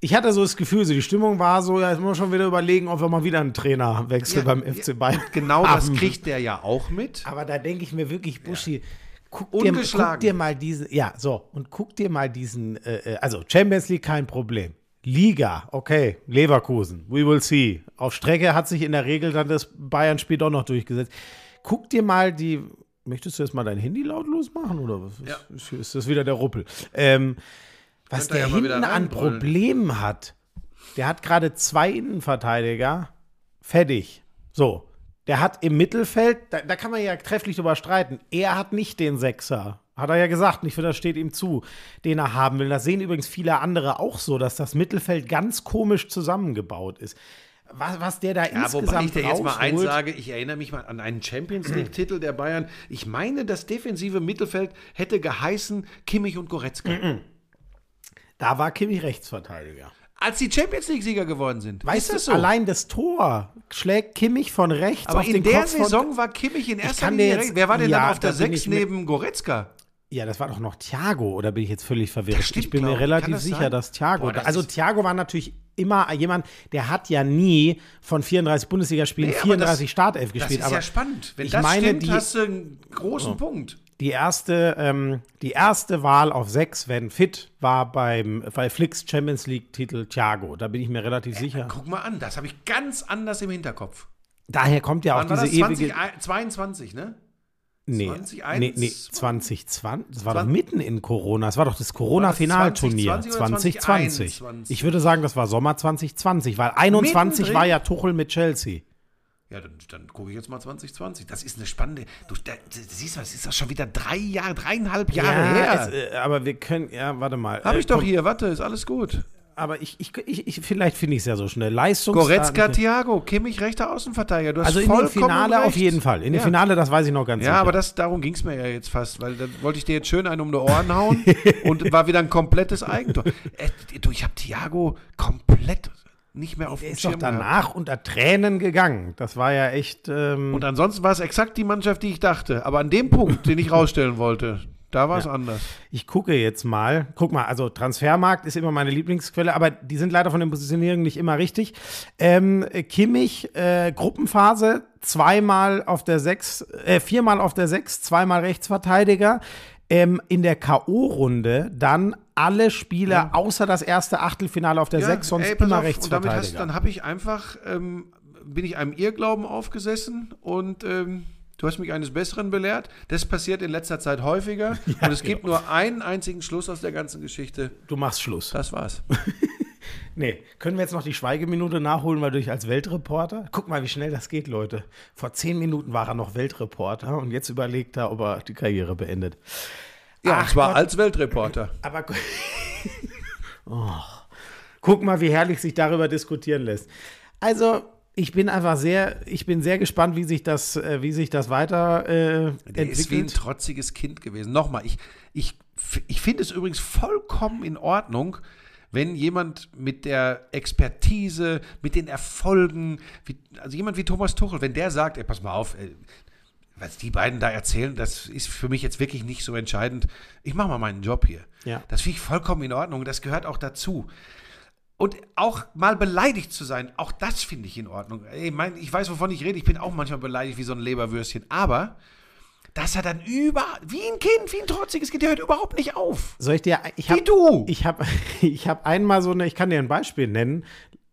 ich hatte so das Gefühl, so die Stimmung war so, ja, jetzt müssen wir schon wieder überlegen, ob wir mal wieder einen Trainerwechsel Ja, beim FC Bayern Genau das haben. kriegt der ja auch mit. Aber da denke ich mir wirklich, Buschi, guck, dir, guck dir mal diesen, ja, so, und guck dir mal diesen, äh, äh, also Champions League kein Problem. Liga, okay, Leverkusen, we will see. Auf Strecke hat sich in der Regel dann das Bayern-Spiel doch noch durchgesetzt. Guck dir mal die, möchtest du jetzt mal dein Handy lautlos machen oder was? Ja. Ist, ist das wieder der Ruppel? Ähm, was der ja hinten an. Problemen hat, der hat gerade zwei Innenverteidiger, fertig. So, der hat im Mittelfeld, da, da kann man ja trefflich drüber streiten, er hat nicht den Sechser. Hat er ja gesagt, ich finde, das steht ihm zu, den er haben will. Das sehen übrigens viele andere auch so, dass das Mittelfeld ganz komisch zusammengebaut ist. Was, was der da Ja, insgesamt wobei ich dir jetzt mal eins sage, ich erinnere mich mal an einen Champions League-Titel der Bayern. Ich meine, das defensive Mittelfeld hätte geheißen Kimmich und Goretzka. Da war Kimmich Rechtsverteidiger. Als die Champions League-Sieger geworden sind. Weißt ist das du, so? allein das Tor schlägt Kimmich von rechts Aber auf in den der Kopf Saison war Kimmich in erster Linie rechts. Wer war denn Ja, dann auf der da bin 6 ich mit- neben Goretzka? Ja, das war doch noch Thiago, oder bin ich jetzt völlig verwirrt? Das stimmt, ich bin mir relativ das sicher, sein? dass Thiago. Boah, das also ist- Thiago war natürlich immer jemand, der hat ja nie von 34 Bundesligaspielen Nee, aber 34 das- Startelf Das gespielt. ist aber ja spannend. Wenn ich das meine, stimmt, die- hast du einen großen Punkt. die erste, ähm, die erste Wahl auf sechs, wenn fit, war beim bei Flicks Champions League-Titel Thiago. Da bin ich mir relativ sicher. Guck mal an, das habe ich ganz anders im Hinterkopf. Daher kommt ja auch diese das? ewige. 2022, ne? Nee, 2021? nee, nee, 2020. Das war doch 20 mitten in Corona. Das war doch das Corona-Finalturnier 2020 oder 2020. 2021? Ich würde sagen, das war Sommer 2020, weil 21 Mittendrin? war ja Tuchel mit Chelsea. Ja, dann, dann gucke ich jetzt mal 2020. Das ist eine spannende. Du, da, siehst du, das ist doch schon wieder drei Jahre, dreieinhalb Jahre her. es, äh, aber wir können, ja, warte mal. Habe Äh, ich doch komm, hier, warte, ist alles gut. Aber ich, ich, ich, ich vielleicht finde ich es ja so schnell. Leistungs Goretzka, Thiago, Kimmich, rechter Außenverteidiger. Du hast Also in dem Finale recht. auf jeden Fall. In dem Ja. Finale, das weiß ich noch ganz Ja, sicher. aber das, darum ging es mir ja jetzt fast, weil dann wollte ich dir jetzt schön einen um die Ohren hauen und war wieder ein komplettes Eigentor. Äh, du, ich habe Thiago komplett nicht mehr auf Der dem ist doch Schirm gehabt. danach unter Tränen gegangen. Das war ja echt. Ähm, Und ansonsten war es exakt die Mannschaft, die ich dachte. Aber an dem Punkt, den ich rausstellen wollte, da war es anders. Ich gucke jetzt mal. Guck mal, also Transfermarkt ist immer meine Lieblingsquelle, aber die sind leider von den Positionierungen nicht immer richtig. Ähm, Kimmich, äh, Gruppenphase, zweimal auf der sechs, äh, viermal auf der sechs, zweimal Rechtsverteidiger. Ähm, in der K.O.-Runde dann alle Spiele außer das erste Achtelfinale auf der sechs, sonst ey, immer auf, und damit hast, Rechtsverteidiger. dann habe ich einfach, ähm, bin ich einem Irrglauben aufgesessen und ähm, du hast mich eines Besseren belehrt. Das passiert in letzter Zeit häufiger. und es gibt nur einen einzigen Schluss aus der ganzen Geschichte. du machst Schluss. Das war's. Nee, können wir jetzt noch die Schweigeminute nachholen, weil du dich als Weltreporter? Guck mal, wie schnell das geht, Leute. Vor zehn Minuten war er noch Weltreporter und jetzt überlegt er, ob er die Karriere beendet. Ja, Ach und zwar Gott. als Weltreporter. Aber oh. guck mal, wie herrlich sich darüber diskutieren lässt. Also, ich bin einfach sehr, ich bin sehr gespannt, wie sich das, äh, wie sich das weiter äh, Der ist wie ein entwickelt. trotziges Kind gewesen. Nochmal, ich, ich, ich finde es übrigens vollkommen in Ordnung, wenn jemand mit der Expertise, mit den Erfolgen, wie, also jemand wie Thomas Tuchel, wenn der sagt, ey, pass mal auf, ey, was die beiden da erzählen, das ist für mich jetzt wirklich nicht so entscheidend. Ich mache mal meinen Job hier. Ja. Das finde ich vollkommen in Ordnung. Das gehört auch dazu. Und auch mal beleidigt zu sein, auch das finde ich in Ordnung. Ey, mein, ich weiß, wovon ich rede. Ich bin auch manchmal beleidigt wie so ein Leberwürstchen. Aber dass er dann über, wie ein Kind, wie ein trotziges Kind, der hört überhaupt nicht auf. Soll ich dir, ich Wie habe du. ich habe ich hab einmal so eine, ich kann dir ein Beispiel nennen,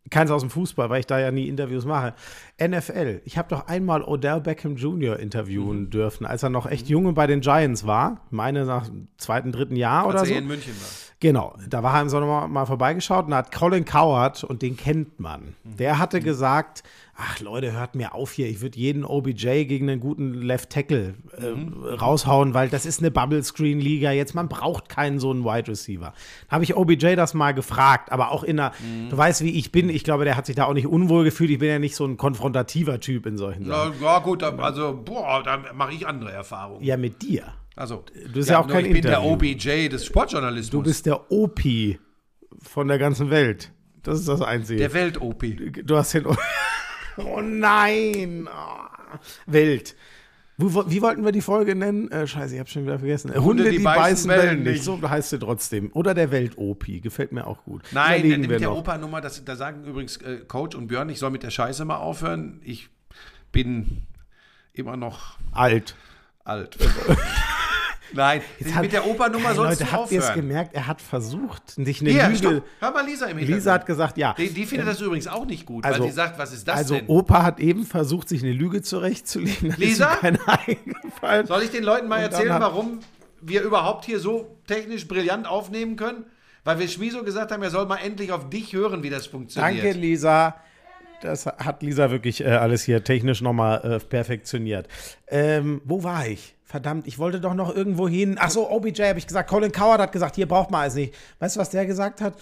keins aus dem Fußball, weil ich da ja nie Interviews mache. NFL. Ich habe doch einmal Odell Beckham Jr. interviewen Mhm. dürfen, als er noch echt junge bei den Giants war. Meine nach dem zweiten, dritten Jahr oder Als so. er in München war. Genau, da war er im Sommer mal, mal vorbeigeschaut und da hat Colin Coward, und den kennt man, der hatte gesagt, ach Leute, hört mir auf hier, ich würde jeden OBJ gegen einen guten Left Tackle äh, raushauen, weil das ist eine Bubble-Screen-Liga, jetzt man braucht keinen so einen Wide Receiver. Habe ich OBJ das mal gefragt, aber auch in einer, du weißt, wie ich bin, ich glaube, der hat sich da auch nicht unwohl gefühlt, ich bin ja nicht so ein konfrontativer Typ in solchen Sachen. Ja, ja gut, also, boah, da mache ich andere Erfahrungen. Ja, mit dir. Also, Du bist ja auch nur kein Ich bin der. OBJ des Sportjournalismus. Du bist der OP von der ganzen Welt. Das ist das Einzige. der Welt-OP. Du hast den. Oh nein! Oh. Wo, wie wollten wir die Folge nennen? Äh, scheiße, ich habe schon wieder vergessen. Äh, Hunde, die, beißen, Wellen nicht. So heißt sie trotzdem. Oder der Welt-OP. Gefällt mir auch gut. Nein, Überlegen mit wir der. Opa-Nummer, da sagen übrigens äh, Coach und Björn, ich soll mit der Scheiße mal aufhören. Ich bin immer noch Alt. alt. Nein, Hat- mit der Opa-Nummer Hey, sollst Leute, du habt ihr es gemerkt? Er hat versucht, sich eine Hier, Lüge. stopp. Hör mal Lisa im Hintergrund. Lisa hat gesagt, ja. die, die findet das übrigens auch nicht gut, Also- weil sie sagt, was ist das also denn? Opa hat eben versucht, sich eine Lüge zurechtzulegen. Lisa? Soll ich den Leuten mal erzählen, hat- warum wir überhaupt hier so technisch brillant aufnehmen können? Weil wir Schmiso gesagt haben, er soll mal endlich auf dich hören, wie das funktioniert. Danke, Lisa. Das hat Lisa wirklich äh, alles hier technisch nochmal äh, perfektioniert. Ähm, wo war ich? Verdammt, ich wollte doch noch irgendwo hin. Ach so, OBJ habe ich gesagt. Colin Coward hat gesagt, hier braucht man es nicht. Weißt du, was der gesagt hat?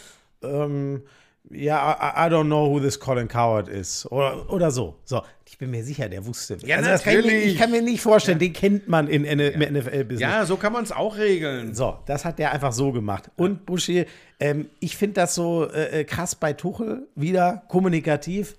Ähm, ja, I, I don't know who this Colin Coward is. Oder, oder so. So, ich bin mir sicher, der wusste. Ja, das kann ich, natürlich. ich kann mir nicht vorstellen, den kennt man in, in, im NFL-Business. Ja, so kann man es auch regeln. So, das hat der einfach so gemacht. Und Buschi, ähm, ich finde das so äh, äh, krass bei Tuchel, wieder kommunikativ.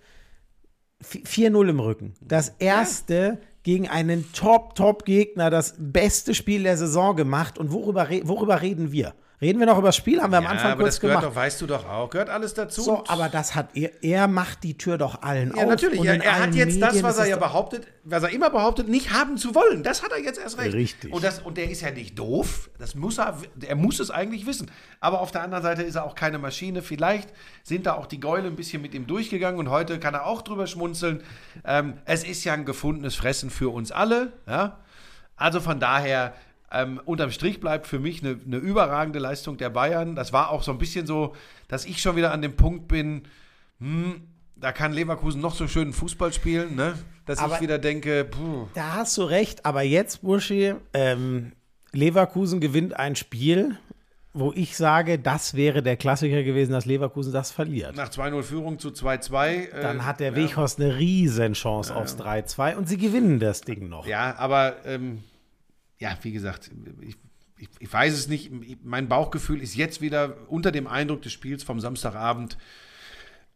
Vi- 4-0 im Rücken. Das erste gegen einen Top-Top-Gegner das beste Spiel der Saison gemacht. Und worüber, worüber reden wir? Reden wir noch über das Spiel? Haben wir am Anfang aber kurz das gehört gemacht. doch, weißt du doch auch. Gehört alles dazu. so, aber das hat er, er macht die Tür doch allen auf. Ja, natürlich. Und Er, hat jetzt das, Medien was ist er ja behauptet, was er immer behauptet, nicht haben zu wollen. Das hat er jetzt erst recht. Richtig. Und, das, und der ist ja nicht doof. Das muss er, er muss es eigentlich wissen. Aber auf der anderen Seite ist er auch keine Maschine. Vielleicht sind da auch die Gäule ein bisschen mit ihm durchgegangen und heute kann er auch drüber schmunzeln. Ähm, es ist ja ein gefundenes Fressen für uns alle. Ja? Also von daher, ähm, unterm Strich bleibt für mich eine, eine überragende Leistung der Bayern. Das war auch so ein bisschen so, dass ich schon wieder an dem Punkt bin, hm, da kann Leverkusen noch so schön Fußball spielen, ne? dass Aber- ich wieder denke, puh, Da hast du recht, aber jetzt, Burschi, ähm, Leverkusen gewinnt ein Spiel, wo ich sage, das wäre der Klassiker gewesen, dass Leverkusen das verliert. nach 2-0 Führung zu 2-2. Äh, Dann hat der ja. Weghorst eine Riesenchance aufs 3-2 und sie gewinnen das Ding noch. Ja, aber ähm, ja, wie gesagt, ich, ich, ich weiß es nicht. Mein Bauchgefühl ist jetzt wieder unter dem Eindruck des Spiels vom Samstagabend.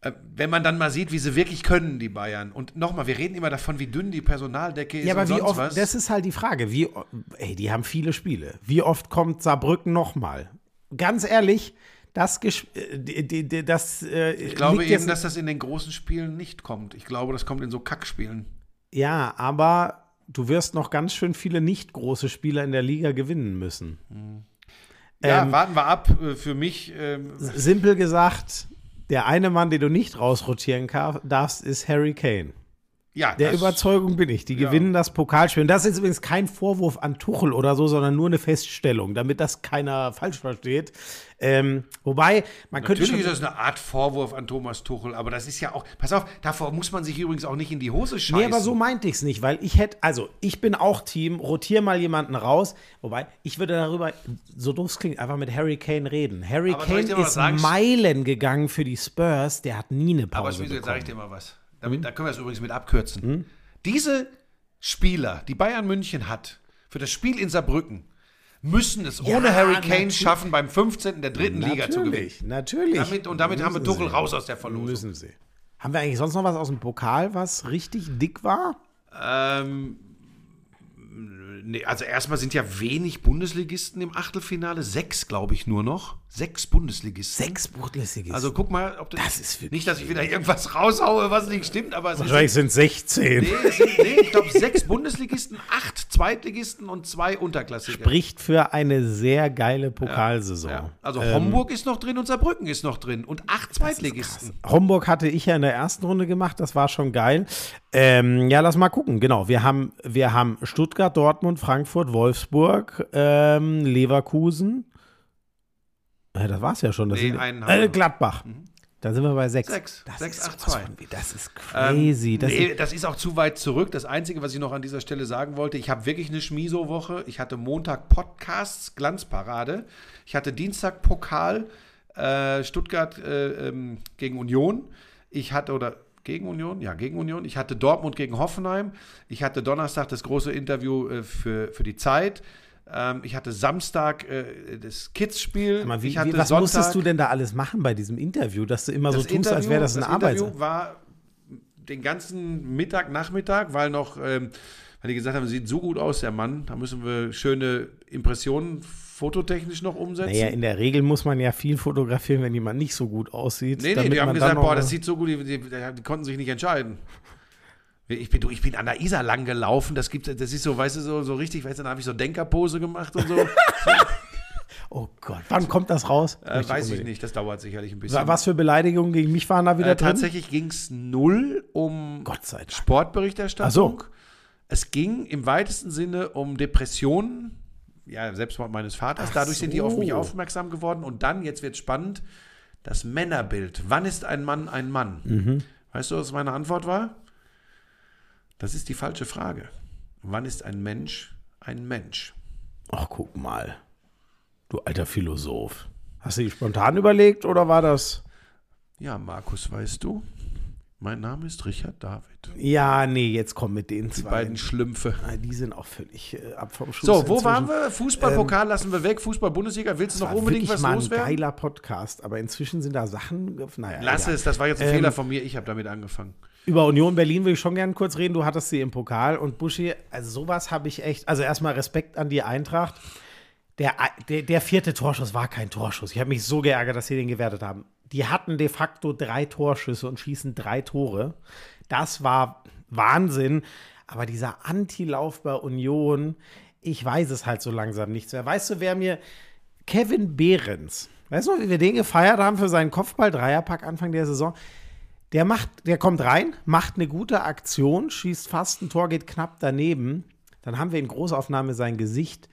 Äh, Wenn man dann mal sieht, wie sie wirklich können, die Bayern. Und nochmal, wir reden immer davon, wie dünn die Personaldecke ist Ja, aber wie oft, was. das ist halt die Frage, wie, ey, die haben viele Spiele. Wie oft kommt Saarbrücken nochmal? Ganz ehrlich, das, äh, das äh, ich glaube liegt eben, dass das in den großen Spielen nicht kommt. Ich glaube, das kommt in so Kackspielen. Ja, aber du wirst noch ganz schön viele nicht große Spieler in der Liga gewinnen müssen. Ja, Ähm, warten wir ab. Äh, Für mich, ähm, Simpel gesagt, der eine Mann, den du nicht rausrotieren darfst, ist Harry Kane. Ja, Der Überzeugung bin ich. Die gewinnen das Pokalspiel. Und das ist übrigens kein Vorwurf an Tuchel oder so, sondern nur eine Feststellung, damit das keiner falsch versteht. Ähm, wobei, man könnte Natürlich ist das eine Art Vorwurf an Thomas Tuchel, aber das ist ja auch, pass auf, davor muss man sich übrigens auch nicht in die Hose scheißen. Nee, aber so meinte ich es nicht, weil ich hätte, also ich bin auch Team, rotier mal jemanden raus. Wobei, ich würde darüber, so doof es klingt, einfach mit Harry Kane reden. Harry Aber ich Kane ist? Meilen gegangen für die Spurs, der hat nie eine Aber Pause Schmiede, jetzt sage ich dir mal was. Damit, Da können wir es übrigens mit abkürzen. Hm? Diese Spieler, die Bayern München hat, für das Spiel in Saarbrücken, müssen es Ja, ohne Harry Kane schaffen, beim 15. der dritten Liga zu gewinnen. Natürlich. Damit, und damit haben wir Müssen Tuchel sie. raus aus der Verlosung. Müssen sie. Haben wir eigentlich sonst noch was aus dem Pokal, was richtig dick war? Ähm, nee, also erstmal sind ja wenig Bundesligisten im Achtelfinale. Sechs, glaube ich, nur noch. Sechs Bundesligisten. Sechs Bundesligisten. Also guck mal, ob das, Das ist nicht, dass ich wieder irgendwas raushaue, was nicht stimmt, aber es ist Wahrscheinlich sind 16. Nee, es sind, nee ich glaube sechs Bundesligisten, acht Zweitligisten und zwei Unterklassiker. Spricht für eine sehr geile Pokalsaison. ja. Also Ähm, Homburg ist noch drin und Saarbrücken ist noch drin und acht Zweitligisten. Homburg hatte ich ja in der ersten Runde gemacht, das war schon geil. Ähm, ja, lass mal gucken. Genau, wir haben, wir haben Stuttgart, Dortmund, Frankfurt, Wolfsburg, ähm, Leverkusen. Äh, das war's ja schon. Das Nee, sind, einen äh. Gladbach. Da sind wir bei sechs. Sechs. Das Sechs, ist acht, sowas zwei. von wie- Das ist Ähm, crazy. das nee, ist, das ist auch zu weit zurück. Das Einzige, was ich noch an dieser Stelle sagen wollte, ich habe wirklich eine Schmiso-Woche. Ich hatte Montag Podcasts, Glanzparade. Ich hatte Dienstag Pokal, äh, Stuttgart äh, ähm, gegen Union. Ich hatte, oder gegen Union? Ja, gegen Union. Ich hatte Dortmund gegen Hoffenheim. Ich hatte Donnerstag das große Interview äh, für, für die Zeit. Ähm, ich hatte Samstag äh, das Kids-Spiel. Wie, ich hatte wie, was Sonntag musstest du denn da alles machen bei diesem Interview, dass du immer so tust, als Interview- wäre das eine Arbeit? Interview war den ganzen Mittag, Nachmittag, weil noch, ähm, weil die gesagt haben, sieht so gut aus, der Mann, da müssen wir schöne Impressionen fototechnisch noch umsetzen. Naja, in der Regel muss man ja viel fotografieren, wenn jemand nicht so gut aussieht. nee, nee, die haben gesagt, boah, das sieht so gut, die, die, die konnten sich nicht entscheiden. Ich bin, du, ich bin an der Isar lang gelaufen, das gibt, das ist so, weißt du, so, so richtig, weißt du, dann habe ich so Denkerpose gemacht und so. Oh Gott, wann kommt das raus? äh, weiß ich unbedingt. nicht, das dauert sicherlich ein bisschen. Wa- Was für Beleidigungen gegen mich waren da wieder äh, drin? tatsächlich ging es null um Gott sei Dank. Sportberichterstattung. So. Es ging im weitesten Sinne um Depressionen, ja, Selbstmord meines Vaters. Ach Dadurch sind die auf mich so. aufmerksam geworden. Und dann, jetzt wird spannend, das Männerbild. Wann ist ein Mann ein Mann? Mhm. Weißt du, was meine Antwort war? Das ist die falsche Frage. Wann ist ein Mensch ein Mensch? Ach, guck mal. Du alter Philosoph. Hast du dich spontan überlegt oder war das? Ja, Markus, weißt du, mein Name ist Richard David. Ja, nee, jetzt komm mit den Die zwei. beiden Schlümpfe. Ah, Die sind auch völlig äh, ab vom Schuss. So, wo inzwischen. waren wir? Fußballpokal lassen wir weg, Fußball-Bundesliga. Willst du noch unbedingt was mal ein loswerden? geiler Podcast, aber inzwischen sind da Sachen. Naja, Lass egal. es, das war jetzt ein Ähm, Fehler von mir. Ich habe damit angefangen. Über Union Berlin will ich schon gerne kurz reden. Du hattest sie im Pokal und Buschi, also sowas habe ich echt, also erstmal Respekt an die Eintracht. Der, der, der vierte Torschuss war kein Torschuss. Ich habe mich so geärgert, dass sie den gewertet haben. Die hatten de facto drei Torschüsse und schießen drei Tore. Das war Wahnsinn. Aber dieser Antilauf bei Union, ich weiß es halt so langsam nichts mehr. Weißt du, wer mir Kevin Behrens, weißt du, wie wir den gefeiert haben für seinen Kopfball-Dreierpack Anfang der Saison? Der macht, der kommt rein, macht eine gute Aktion, schießt fast ein Tor, geht knapp daneben. Dann haben wir in Großaufnahme sein Gesicht.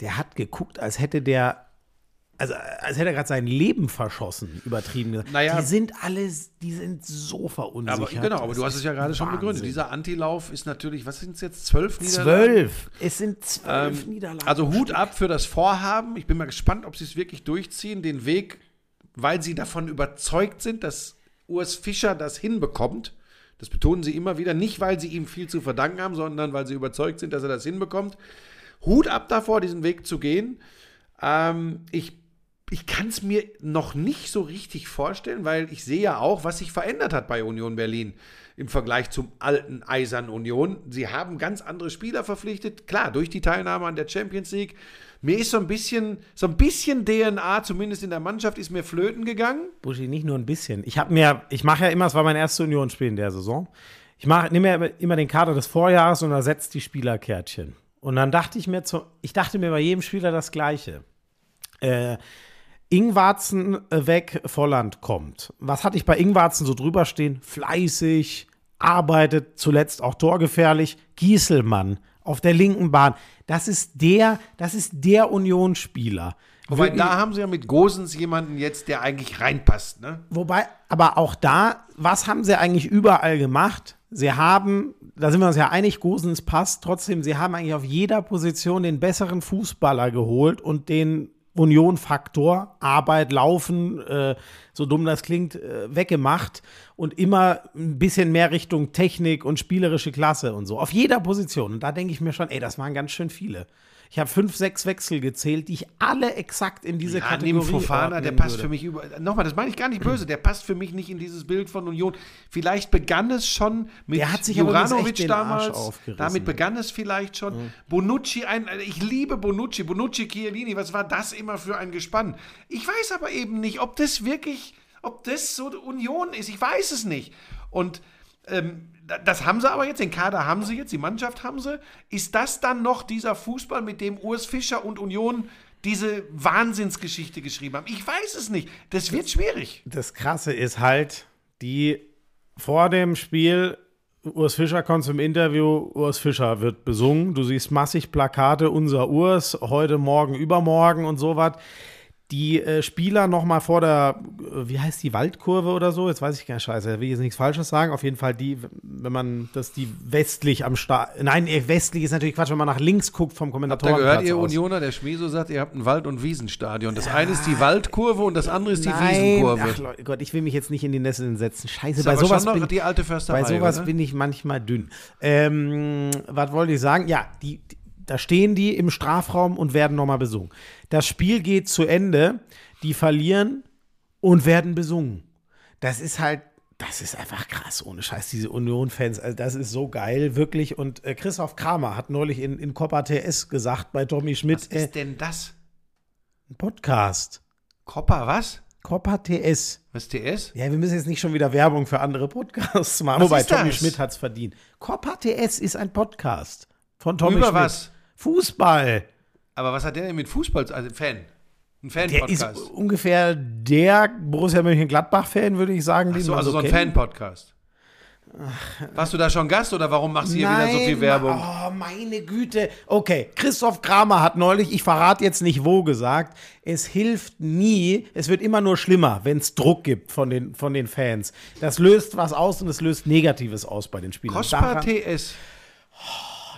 Der hat geguckt, als hätte der, also als hätte er gerade sein Leben verschossen, übertrieben gesagt. Naja. die sind alle, die sind so verunsichert. Aber, genau, aber du hast es ja gerade schon begründet. Dieser Antilauf ist natürlich, was sind es jetzt, zwölf Niederlagen? Zwölf. Es sind zwölf Ähm, Niederlagen. Also Hut ab für das Vorhaben. Ich bin mal gespannt, ob sie es wirklich durchziehen, den Weg, weil sie davon überzeugt sind, dass Urs Fischer das hinbekommt. Das betonen sie immer wieder, nicht weil sie ihm viel zu verdanken haben, sondern weil sie überzeugt sind, dass er das hinbekommt. Hut ab davor, diesen Weg zu gehen. Ähm, ich ich kann es mir noch nicht so richtig vorstellen, weil ich sehe ja auch, was sich verändert hat bei Union Berlin im Vergleich zum alten Eisern Union. Sie haben ganz andere Spieler verpflichtet, klar, durch die Teilnahme an der Champions League. Mir ist so ein bisschen, so ein bisschen DNA, zumindest in der Mannschaft, ist mir flöten gegangen. Buschi, nicht nur ein bisschen. Ich habe mir, ich mache ja immer, es war mein erstes Unionsspiel in der Saison. Ich mache, nehme ja immer den Kader des Vorjahres und ersetze die Spielerkärtchen. Und dann dachte ich mir, zu, ich dachte mir bei jedem Spieler das Gleiche. Äh, Ingwarzen äh, weg, Volland kommt. Was hatte ich bei Ingwarzen so drüber stehen? Fleißig, arbeitet, zuletzt auch torgefährlich. Gieselmann auf der linken Bahn. Das ist der, das ist der Unionsspieler. Wobei, Wirklich- da haben sie ja mit Gosens jemanden jetzt, der eigentlich reinpasst, ne? Wobei, aber auch da, was haben sie eigentlich überall gemacht? Sie haben, da sind wir uns ja einig, Gosens passt, trotzdem, sie haben eigentlich auf jeder Position den besseren Fußballer geholt und den Union-Faktor, Arbeit, Laufen, äh, so dumm das klingt, äh, weggemacht und immer ein bisschen mehr Richtung Technik und spielerische Klasse und so. Auf jeder Position. Und da denke ich mir schon, ey, das waren ganz schön viele. Ich habe fünf, sechs Wechsel gezählt, die ich alle exakt in diese Ja, Kategorie neben Fofana, der passt würde. für mich über. Nochmal, das meine ich gar nicht böse. Der passt für mich nicht in dieses Bild von Union. Vielleicht begann es schon mit Der hat sich Juranovic damals. Damit begann es vielleicht schon. Bonucci, ein, ich liebe Bonucci. Bonucci, Chiellini, was war das immer für ein Gespann? Ich weiß aber eben nicht, ob das wirklich, ob das so Union ist. Ich weiß es nicht. Und ähm, das haben sie aber jetzt, den Kader haben sie jetzt, die Mannschaft haben sie. Ist das dann noch dieser Fußball, mit dem Urs Fischer und Union diese Wahnsinnsgeschichte geschrieben haben? Ich weiß es nicht. Das wird schwierig. das Krasse ist halt, die vor dem Spiel, Urs Fischer kommt zum Interview, Urs Fischer wird besungen, du siehst massig Plakate, unser Urs, heute, morgen, übermorgen und sowas. Die äh, Spieler noch mal vor der, äh, wie heißt die, Waldkurve oder so? Jetzt weiß ich gar nicht, scheiße, will ich jetzt nichts Falsches sagen. Auf jeden Fall die, wenn man das die westlich am Start, nein, äh, westlich ist natürlich Quatsch, wenn man nach links guckt vom Da Kommentatorenplatz gehört ihr aus. Unioner, der Schmieso sagt, ihr habt ein Wald- und Wiesenstadion. Das eine ist die Waldkurve und das andere ist die Nein, Wiesenkurve. ach Leute, Gott, ich will mich jetzt nicht in die Nesseln setzen. Scheiße, ist bei sowas bin, die alte Försterei. Bei sowas oder? bin ich manchmal dünn. Ähm, was wollte ich sagen? Ja, die, die, da stehen die im Strafraum und werden nochmal besungen. Das Spiel geht zu Ende, die verlieren und werden besungen. Das ist halt, das ist einfach krass, ohne Scheiß, diese Union-Fans. Also das ist so geil, wirklich. Und äh, Christoph Kramer hat neulich in, in Copa TS gesagt bei Tommy Schmidt, Was äh, ist denn das? ein Podcast. Koppa, was? Copa TS. Was TS? Ja, wir müssen jetzt nicht schon wieder Werbung für andere Podcasts machen. Was Wobei, Tommy? Schmidt hat es verdient. Copa TS ist ein Podcast von Tommy Über Schmidt. was? Fußball. Aber was hat der denn mit Fußball, also Fan? Ein Der ist Fan-Podcast. ungefähr der Borussia Mönchengladbach-Fan, würde ich sagen. den So, also so ein. Fan-Podcast. Warst du da schon Gast oder warum machst du hier wieder so viel Werbung? Oh, meine Güte. Okay, Christoph Kramer hat neulich, ich verrate jetzt nicht wo, gesagt, es hilft nie, es wird immer nur schlimmer, wenn es Druck gibt von den, von den Fans. Das löst was aus und es löst Negatives aus bei den Spielern. Kospa Daran- TS.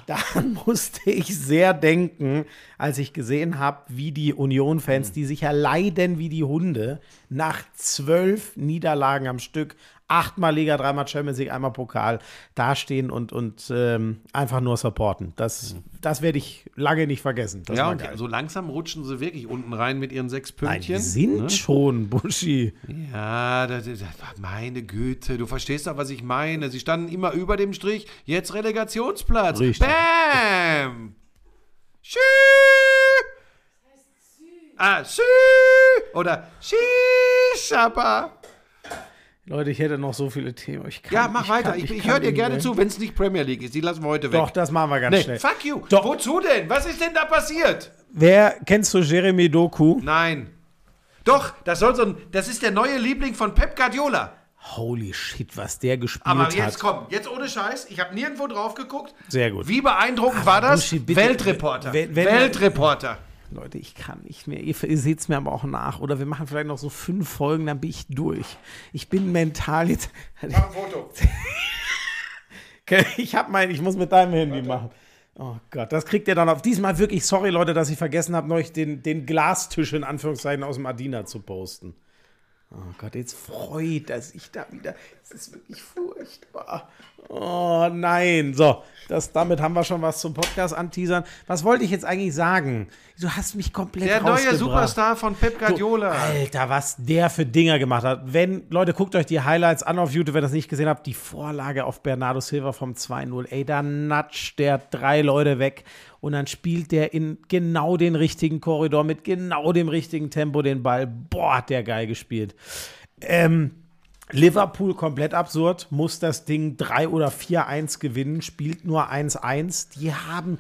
Daran musste ich sehr denken, als ich gesehen habe, wie die Union-Fans, die sich ja leiden wie die Hunde, nach zwölf Niederlagen am Stück achtmal Liga, dreimal Champions League, einmal Pokal dastehen und, und ähm, einfach nur supporten. Das, das werde ich lange nicht vergessen. Das ja, und so langsam rutschen sie wirklich unten rein mit ihren sechs Nein, Pünktchen. die sind ne? schon, Buschi. Ja, das, das, meine Güte, du verstehst doch, was ich meine. Sie standen immer über dem Strich, jetzt Relegationsplatz. Richtig. Bam! Schü! Ah, Schü! Oder Schießschapper. Leute, ich hätte noch so viele Themen. Ich kann, Ja, mach ich weiter. Kann, ich ich kann höre dir gerne zu, wenn es nicht Premier League ist. Die lassen wir heute weg. Doch, das machen wir ganz nee, schnell. fuck you. Doch. Wozu denn? Was ist denn da passiert? Wer kennst du Jeremy Doku? Nein. Doch, das soll so ein, das ist der neue Liebling von Pep Guardiola. Holy shit, was der gespielt Aber hat. jetzt komm, jetzt ohne Scheiß, ich habe nirgendwo drauf geguckt. Sehr gut. Wie beeindruckend war das? Buschi, bitte. Weltreporter. Wenn- wenn- Weltreporter. Leute, ich kann nicht mehr. Ihr, ihr seht es mir aber auch nach. Oder wir machen vielleicht noch so fünf Folgen, dann bin ich durch. Ich bin mental jetzt. Mach ein Foto. Ich hab mein, ich muss mit deinem Handy machen. Oh Gott, das kriegt ihr dann auf. Diesmal wirklich, sorry Leute, dass ich vergessen habe, neulich den, den Glastisch in Anführungszeichen aus dem Adina zu posten. Oh Gott, jetzt freut er sich da wieder. Es ist wirklich furchtbar. Oh nein. So, das, damit haben wir schon was zum Podcast anteasern. Was wollte ich jetzt eigentlich sagen? Du hast mich komplett Der neue. Superstar von Pep Guardiola. Alter, was der für Dinger gemacht hat. Wenn, Leute, guckt euch die Highlights an auf YouTube, wenn ihr das nicht gesehen habt. Die Vorlage auf Bernardo Silva vom 2-0. Ey, da natscht der drei Leute weg und dann spielt der in genau den richtigen Korridor mit genau dem richtigen Tempo den Ball. Boah, hat der geil gespielt. Ähm, Liverpool komplett absurd, muss das Ding 3 oder 4-1 gewinnen, spielt nur 1-1. Die haben,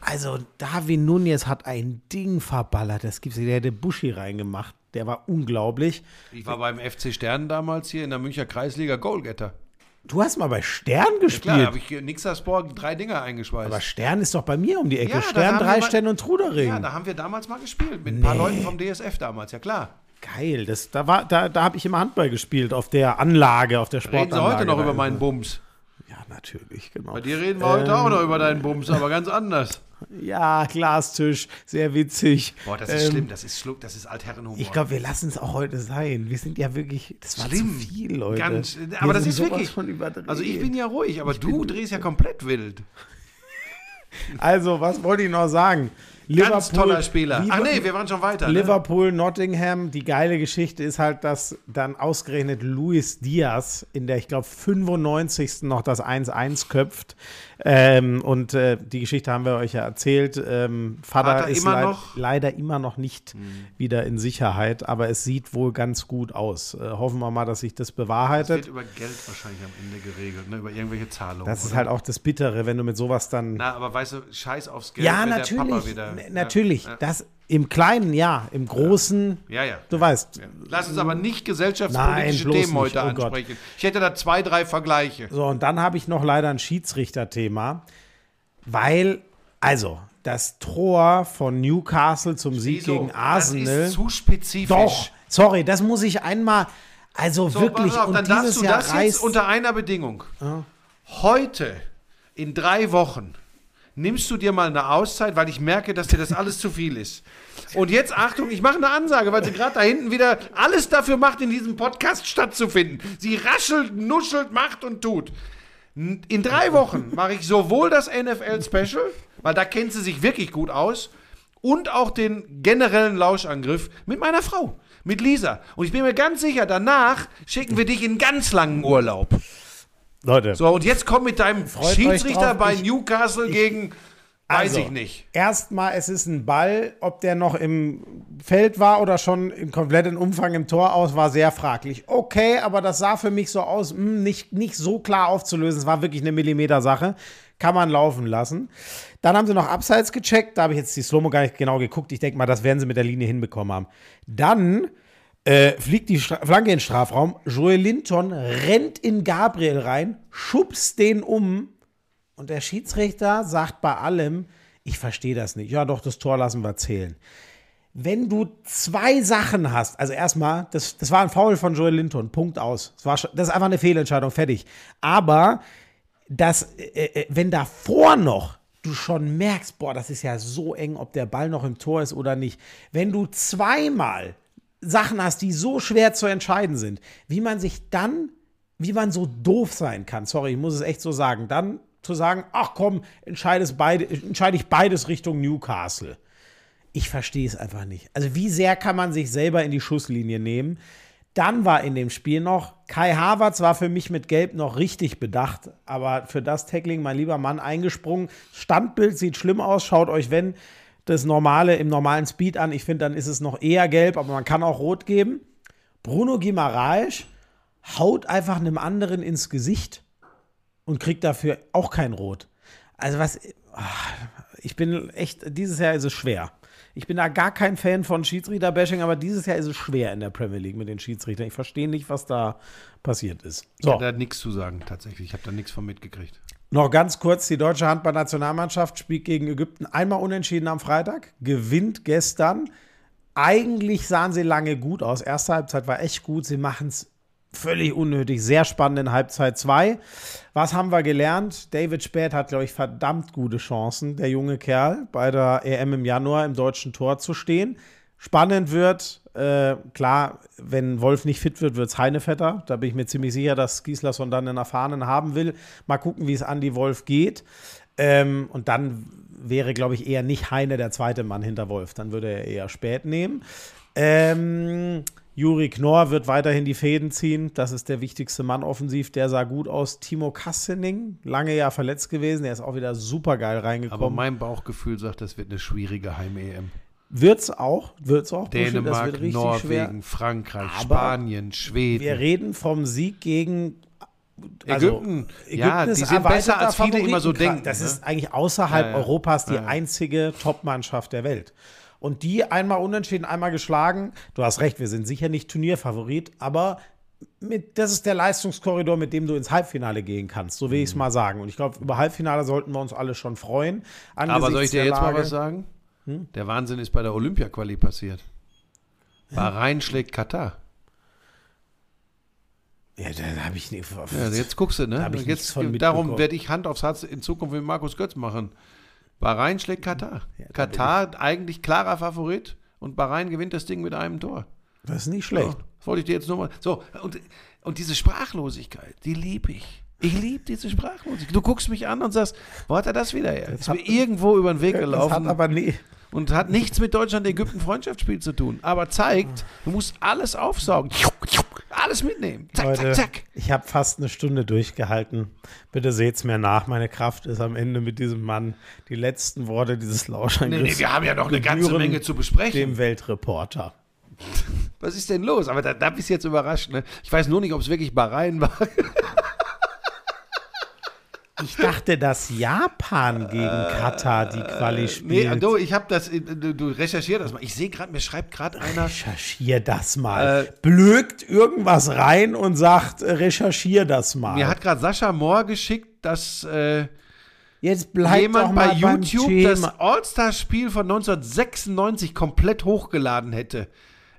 also Darwin Nunez hat ein Ding verballert, das gibt's der hätte Buschi reingemacht, der war unglaublich. Ich war beim FC Stern damals hier in der Münchner Kreisliga Goalgetter. Du hast mal bei Stern Klar, gespielt, habe ich Nixersport drei Dinger eingeschweißt. aber Stern ist doch bei mir um die Ecke. Ja, Stern, mal- Dreistein und Trudering. ja, da haben wir damals mal gespielt. Mit ein paar Leuten vom DSF damals, ja klar. Geil, das, da, war, da, da habe ich immer Handball gespielt, auf der Anlage, auf der Reden Sportanlage. Sie heute noch über meinen Bums. Ja, natürlich, genau. Bei dir reden wir heute auch noch über deinen Bums, aber ganz anders. Ja, Glastisch, sehr witzig. Boah, das ist Ähm, schlimm, das ist schluck, das ist Altherrenhumor. Ich glaube, wir lassen es auch heute sein. Wir sind ja wirklich, das war Schlimm. zu viel, Leute. Ganz, Wir aber das sind ist wirklich. Also ich bin ja ruhig, aber du drehst ja komplett wild. Also, was wollte ich noch sagen? Ganz toller Spieler. Ach nee, wir waren schon weiter. Ne? Liverpool, Nottingham. Die geile Geschichte ist halt, dass dann ausgerechnet Luis Diaz in der, ich glaube, 95. noch das 1-1 köpft. Ähm, und äh, die Geschichte haben wir euch ja erzählt. Ähm, Vater, Vater ist immer leid- leider immer noch nicht wieder in Sicherheit, aber es sieht wohl ganz gut aus. Äh, hoffen wir mal, dass sich das Das bewahrheitet. wird über Geld wahrscheinlich am Ende geregelt, ne? über irgendwelche Zahlungen. Das ist oder? halt auch das Bittere, wenn du mit sowas dann. Na, aber weißt du, scheiß aufs Geld. ja, wenn Der natürlich. Papa wieder, natürlich. Ja, Das im Kleinen, ja. Im Großen, ja, ja. du weißt. ja. Lass uns aber nicht gesellschaftspolitische Nein, Themen heute. Oh Gott. ansprechen. Ich hätte da zwei, drei Vergleiche. So, und dann habe ich noch leider ein Schiedsrichterthema, weil, also, das Tor von Newcastle zum Sieg Wieso? gegen Arsenal. Das ist zu spezifisch. Doch, sorry, das muss ich einmal, also So, wirklich, pass auf, und dann dieses darfst du Jahr das jetzt unter einer Bedingung. Heute, in drei Wochen, nimmst du dir mal eine Auszeit, weil ich merke, dass dir das alles zu viel ist. Und jetzt, Achtung, ich mache eine Ansage, weil sie gerade da hinten wieder alles dafür macht, in diesem Podcast stattzufinden. Sie raschelt, nuschelt, macht und tut. In drei Wochen mache ich sowohl das NFL-Special, weil da kennt sie sich wirklich gut aus, und auch den generellen Lauschangriff mit meiner Frau, mit Lisa. Und ich bin mir ganz sicher, danach schicken wir dich in ganz langen Urlaub. Leute, So, und jetzt komm mit deinem Freut Schiedsrichter bei Ich- Newcastle gegen, weiß Also, ich nicht. Erstmal, es ist ein Ball, ob der noch im Feld war oder schon im kompletten Umfang im Tor aus, war sehr fraglich. Okay, aber das sah für mich so aus, mh, nicht, nicht so klar aufzulösen. Es war wirklich eine Millimeter-Sache. Kann man laufen lassen. Dann haben sie noch Abseits gecheckt. Da habe ich jetzt die Slow-Mo gar nicht genau geguckt. Ich denke mal, das werden sie mit der Linie hinbekommen haben. Dann äh, fliegt die Stra Flanke in den Strafraum. Joel Linton rennt in Gabriel rein, schubst den um und der Schiedsrichter sagt bei allem, ich verstehe das nicht. Ja, doch, das Tor lassen wir zählen. Wenn du zwei Sachen hast, also erstmal, das, das war ein Foul von Joel Linton, Punkt aus. Das, war, das ist einfach eine Fehlentscheidung, fertig. Aber dass, äh, äh, wenn davor noch du schon merkst, boah, das ist ja so eng, ob der Ball noch im Tor ist oder nicht. Wenn du zweimal Sachen hast, die so schwer zu entscheiden sind, wie man sich dann wie man so doof sein kann. Sorry, ich muss es echt so sagen. Dann zu sagen, ach komm, entscheide, beide, entscheide ich beides Richtung Newcastle. Ich verstehe es einfach nicht. Also wie sehr kann man sich selber in die Schusslinie nehmen? Dann war in dem Spiel noch, Kai Havertz war für mich mit Gelb noch richtig bedacht, aber für das Tackling, mein lieber Mann, eingesprungen. Standbild sieht schlimm aus, schaut euch, wenn das normale im normalen Speed an. Ich finde, dann ist es noch eher gelb, aber man kann auch rot geben. Bruno Guimaraes haut einfach einem anderen ins Gesicht und kriegt dafür auch kein Rot. Also was, ah, ich bin echt, dieses Jahr ist es schwer. Ich bin da gar kein Fan von Schiedsrichter-Bashing, aber dieses Jahr ist es schwer in der Premier League mit den Schiedsrichtern. Ich verstehe nicht, was da passiert ist. Ich habe da nichts zu sagen, tatsächlich. Ich habe da nichts von mitgekriegt. Noch ganz kurz, die deutsche Handball-Nationalmannschaft spielt gegen Ägypten einmal unentschieden am Freitag, gewinnt gestern. Eigentlich sahen sie lange gut aus. Erste Halbzeit war echt gut. Sie machen es völlig unnötig. Sehr spannend in Halbzeit 2. Was haben wir gelernt? David Späth hat, glaube ich, verdammt gute Chancen, der junge Kerl, bei der EM im Januar im deutschen Tor zu stehen. Spannend wird, äh, klar, wenn Wolf nicht fit wird, wird es Heinevetter. Da bin ich mir ziemlich sicher, dass Gislason dann einen Erfahrenen haben will. Mal gucken, wie es an die Wolf geht. Ähm, und dann wäre, glaube ich, eher nicht Heine der zweite Mann hinter Wolf. Dann würde er eher spät nehmen. Ähm, Juri Knorr wird weiterhin die Fäden ziehen. Das ist der wichtigste Mann offensiv. Der sah gut aus. Timo Kassening, lange ja verletzt gewesen. Der ist auch wieder super geil Aber reingekommen. mein Bauchgefühl sagt, das wird eine schwierige Heim-EM. Wird's auch, wird's auch. Dänemark, wird richtig Norwegen, schwer. Frankreich, Aber Spanien, Schweden. Wir reden vom Sieg gegen also, Ägypten. Ja, ist die sind besser, als viele immer so denken, Das ne? ist eigentlich außerhalb Ja, ja. Europas die Ja, ja. einzige Top-Mannschaft der Welt. Und die einmal unentschieden, einmal geschlagen. Du hast recht, wir sind sicher nicht Turnierfavorit, aber mit, das ist der Leistungskorridor, mit dem du ins Halbfinale gehen kannst, so will Mhm. ich es mal sagen. Und ich glaube, über Halbfinale sollten wir uns alle schon freuen. Aber soll ich dir jetzt mal Lage. was sagen? Hm? Der Wahnsinn ist bei der Olympia-Quali passiert. Bahrain schlägt Katar. Ja, da habe ich nicht. Ja, jetzt guckst du, ne? Jetzt, darum werde ich Hand aufs Herz in Zukunft mit Markus Götz machen. Bahrain schlägt Katar. Ja, Katar eigentlich klarer Favorit und Bahrain gewinnt das Ding mit einem Tor. Das ist nicht schlecht. So, das wollte ich dir jetzt nur mal. So, und, und diese Sprachlosigkeit, die liebe ich. Ich liebe diese Sprachlosigkeit. Du guckst mich an und sagst, wo hat er das wieder her? Ist hat- mir irgendwo über den Weg Das gelaufen hat aber nie. und hat nichts mit Deutschland-Ägypten-Freundschaftsspiel zu tun. Aber zeigt, du musst alles aufsaugen. Alles mitnehmen. Zack, Leute, zack, zack. ich habe fast eine Stunde durchgehalten. Bitte seht's mir nach. Meine Kraft ist am Ende mit diesem Mann. Die letzten Worte dieses Nee, Lauschangriffs. nee, wir haben ja noch eine ganze Menge zu besprechen. Dem Weltreporter. Was ist denn los? Aber da, da bist du jetzt überrascht. Ne? Ich weiß nur nicht, ob es wirklich Bahrain war. Ich dachte, dass Japan gegen Katar die Quali Nee, spielt. du, ich habe das, äh, du, recherchier das mal. Ich sehe gerade, mir schreibt gerade einer. Recherchier das mal. Äh, Blökt irgendwas rein und sagt, äh, recherchier das mal. Mir hat gerade Sascha Mohr geschickt, dass äh, Jetzt bleibt jemand mal bei YouTube das All-Star-Spiel von 1996 komplett hochgeladen hätte.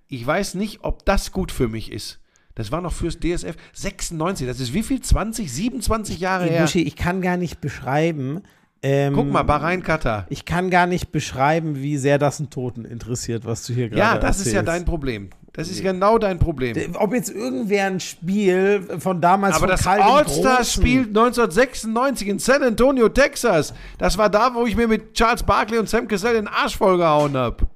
Ich weiß nicht, ob das gut für mich ist. Das war noch fürs DSF 96. Das ist wie viel? 20, 27 Jahre her. Buschi, ich kann gar nicht beschreiben. Ähm, Guck mal, Bahrain, Katar. Ich kann gar nicht beschreiben, wie sehr das einen Toten interessiert, was du hier gerade Ja, das ist ja erzählst. dein Problem. Das ist genau dein Problem. Ob jetzt irgendwer ein Spiel von damals Aber von das All-Star-Spiel Großen- 1996 in San Antonio, Texas, das war da, wo ich mir mit Charles Barkley und Sam Cassell den Arsch vollgehauen habe.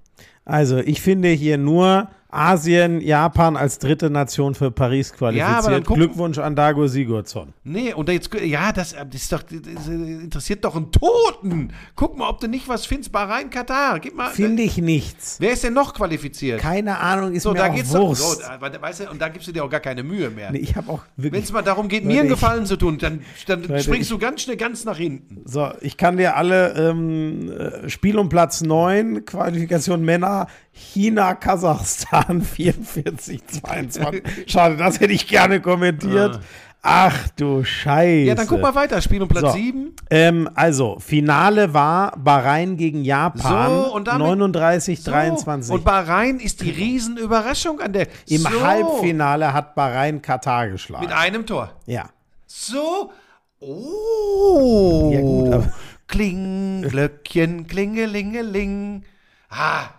Also, ich finde hier nur Asien, Japan als dritte Nation für Paris Ja, qualifiziert. guck- Glückwunsch an Dago Sigurdsson. Nee, und jetzt, ja, das, das ist doch, das interessiert doch einen Toten. Guck mal, ob du nicht was findest. Bahrain, Katar. Gib mal. Finde ich nichts. Wer ist denn noch qualifiziert? Keine Ahnung, ist so, mir da auch geht's doch. Wurst. So, da- weißt du, und da gibst du dir auch gar keine Mühe mehr. nee, ich habe auch Wenn wirklich. es mal darum geht, Leute, mir einen ich- Gefallen zu tun, dann, dann Leute, springst ich- du ganz schnell ganz nach hinten. So, ich kann dir alle ähm, äh, Spiel um Platz 9, Qualifikation Männer, China, Kasachstan 44, 22. Schade, das hätte ich gerne kommentiert. Ach du Scheiße. Ja, dann guck mal weiter. Spiel um Platz So. 7. Ähm, also, Finale war Bahrain gegen Japan. So, und damit- 39, So. 23. Und Bahrain ist die Riesenüberraschung an der. Im so, Halbfinale hat Bahrain Katar geschlagen. Mit einem Tor. ja. So. Oh. Ja, gut, aber- Kling, Glöckchen, klingelingeling. Ah.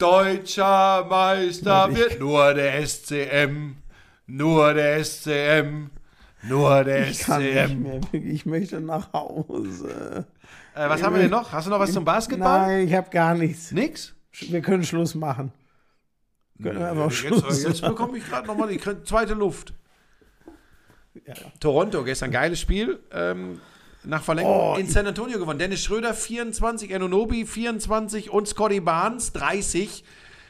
Deutscher Meister Ich- wird nur der SCM. Nur der SCM. Nur der Ich SCM. Ich möchte nach Hause. Äh, was haben wir denn noch? Hast du noch was zum Basketball? Nein, ich habe gar nichts. Nix? Wir können Schluss machen. Können wir einfach Jetzt, Schluss jetzt machen. bekomme ich gerade nochmal die zweite Luft. Toronto, gestern geiles Spiel. Ähm, nach Verlängerung Oh, in San Antonio gewonnen. Dennis Schröder 24, Anunobi 24 und Scotty Barnes 30.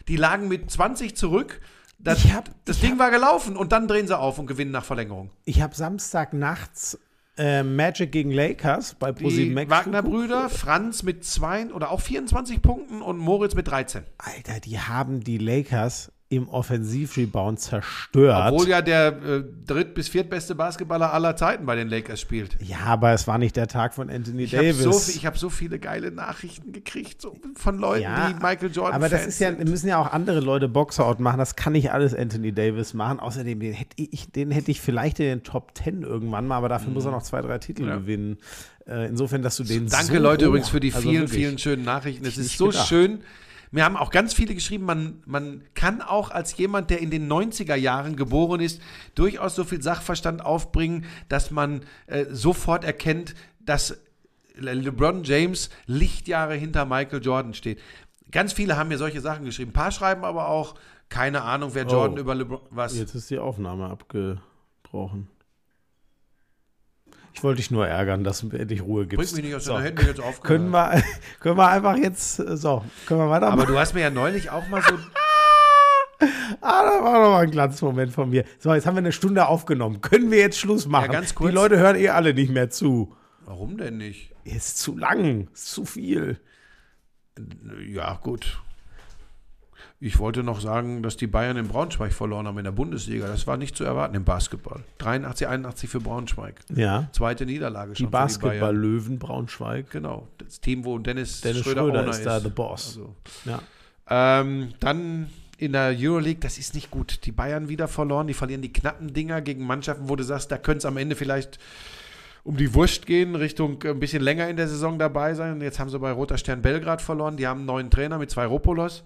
Die lagen mit 20 zurück. Das, Ich hab- das Ding hab- war gelaufen und dann drehen sie auf und gewinnen nach Verlängerung. Ich habe Samstag nachts äh, Magic gegen Lakers bei ProSieben Max. Wagner-Brüder, Franz mit 2 oder auch 24 Punkten und Moritz mit 13. Alter, die haben die Lakers im Offensivrebound zerstört. Obwohl ja der äh, dritt- bis viertbeste Basketballer aller Zeiten bei den Lakers spielt. ja, aber es war nicht der Tag von Anthony Ich habe Davis. so, viel- ich hab so viele geile Nachrichten gekriegt so von Leuten, ja, die Michael Jordan aber das Fans ist ja, müssen ja auch andere Leute Boxout machen. Das kann nicht alles Anthony Davis machen. Außerdem, den hätte ich, den hätte ich vielleicht in den Top 10 irgendwann mal, aber dafür muss er noch zwei, drei Titel Mhm. Ja. gewinnen. Äh, insofern, dass du den Danke so Leute hoch- übrigens für die also vielen, vielen schönen Nachrichten. Es ist so gedacht. schön. Mir haben auch ganz viele geschrieben, man, man kann auch als jemand, der in den 90er Jahren geboren ist, durchaus so viel Sachverstand aufbringen, dass man äh, sofort erkennt, dass Le- LeBron James Lichtjahre hinter Michael Jordan steht. Ganz viele haben mir solche Sachen geschrieben. Ein paar schreiben aber auch, keine Ahnung, wer Jordan Oh. über LeBron. Was? Jetzt ist die Aufnahme abgebrochen. Ich wollte dich nur ärgern, dass du endlich Ruhe gibst. Bringt mich nicht aus so. Hände jetzt aufgehört. Können wir, können wir einfach jetzt, so, können wir weitermachen? Aber du hast mir ja neulich auch mal so. Ah, das war doch mal ein Glanzmoment von mir. So, jetzt haben wir eine Stunde aufgenommen. Können wir jetzt Schluss machen? ganz kurz. Die Leute hören eh alle nicht mehr zu. Warum denn nicht? Ist zu lang, ist zu viel. Ja, gut. Ich wollte noch sagen, dass die Bayern in Braunschweig verloren haben in der Bundesliga. Das war nicht zu erwarten im Basketball. 83, 81 für Braunschweig. Ja. Zweite Niederlage Die schon die. Basketball-Löwen Braunschweig. Genau, das Team, wo Dennis, Dennis Schröder, Schröder, Owner ist da the boss. Also, Ja. ähm, dann in der Euroleague, das ist nicht gut. Die Bayern wieder verloren, die verlieren die knappen Dinger gegen Mannschaften, wo du sagst, da könnte es am Ende vielleicht um die Wurst gehen, Richtung äh, ein bisschen länger in der Saison dabei sein. Jetzt haben sie bei Roter Stern Belgrad verloren, die haben einen neuen Trainer mit zwei Ropolos.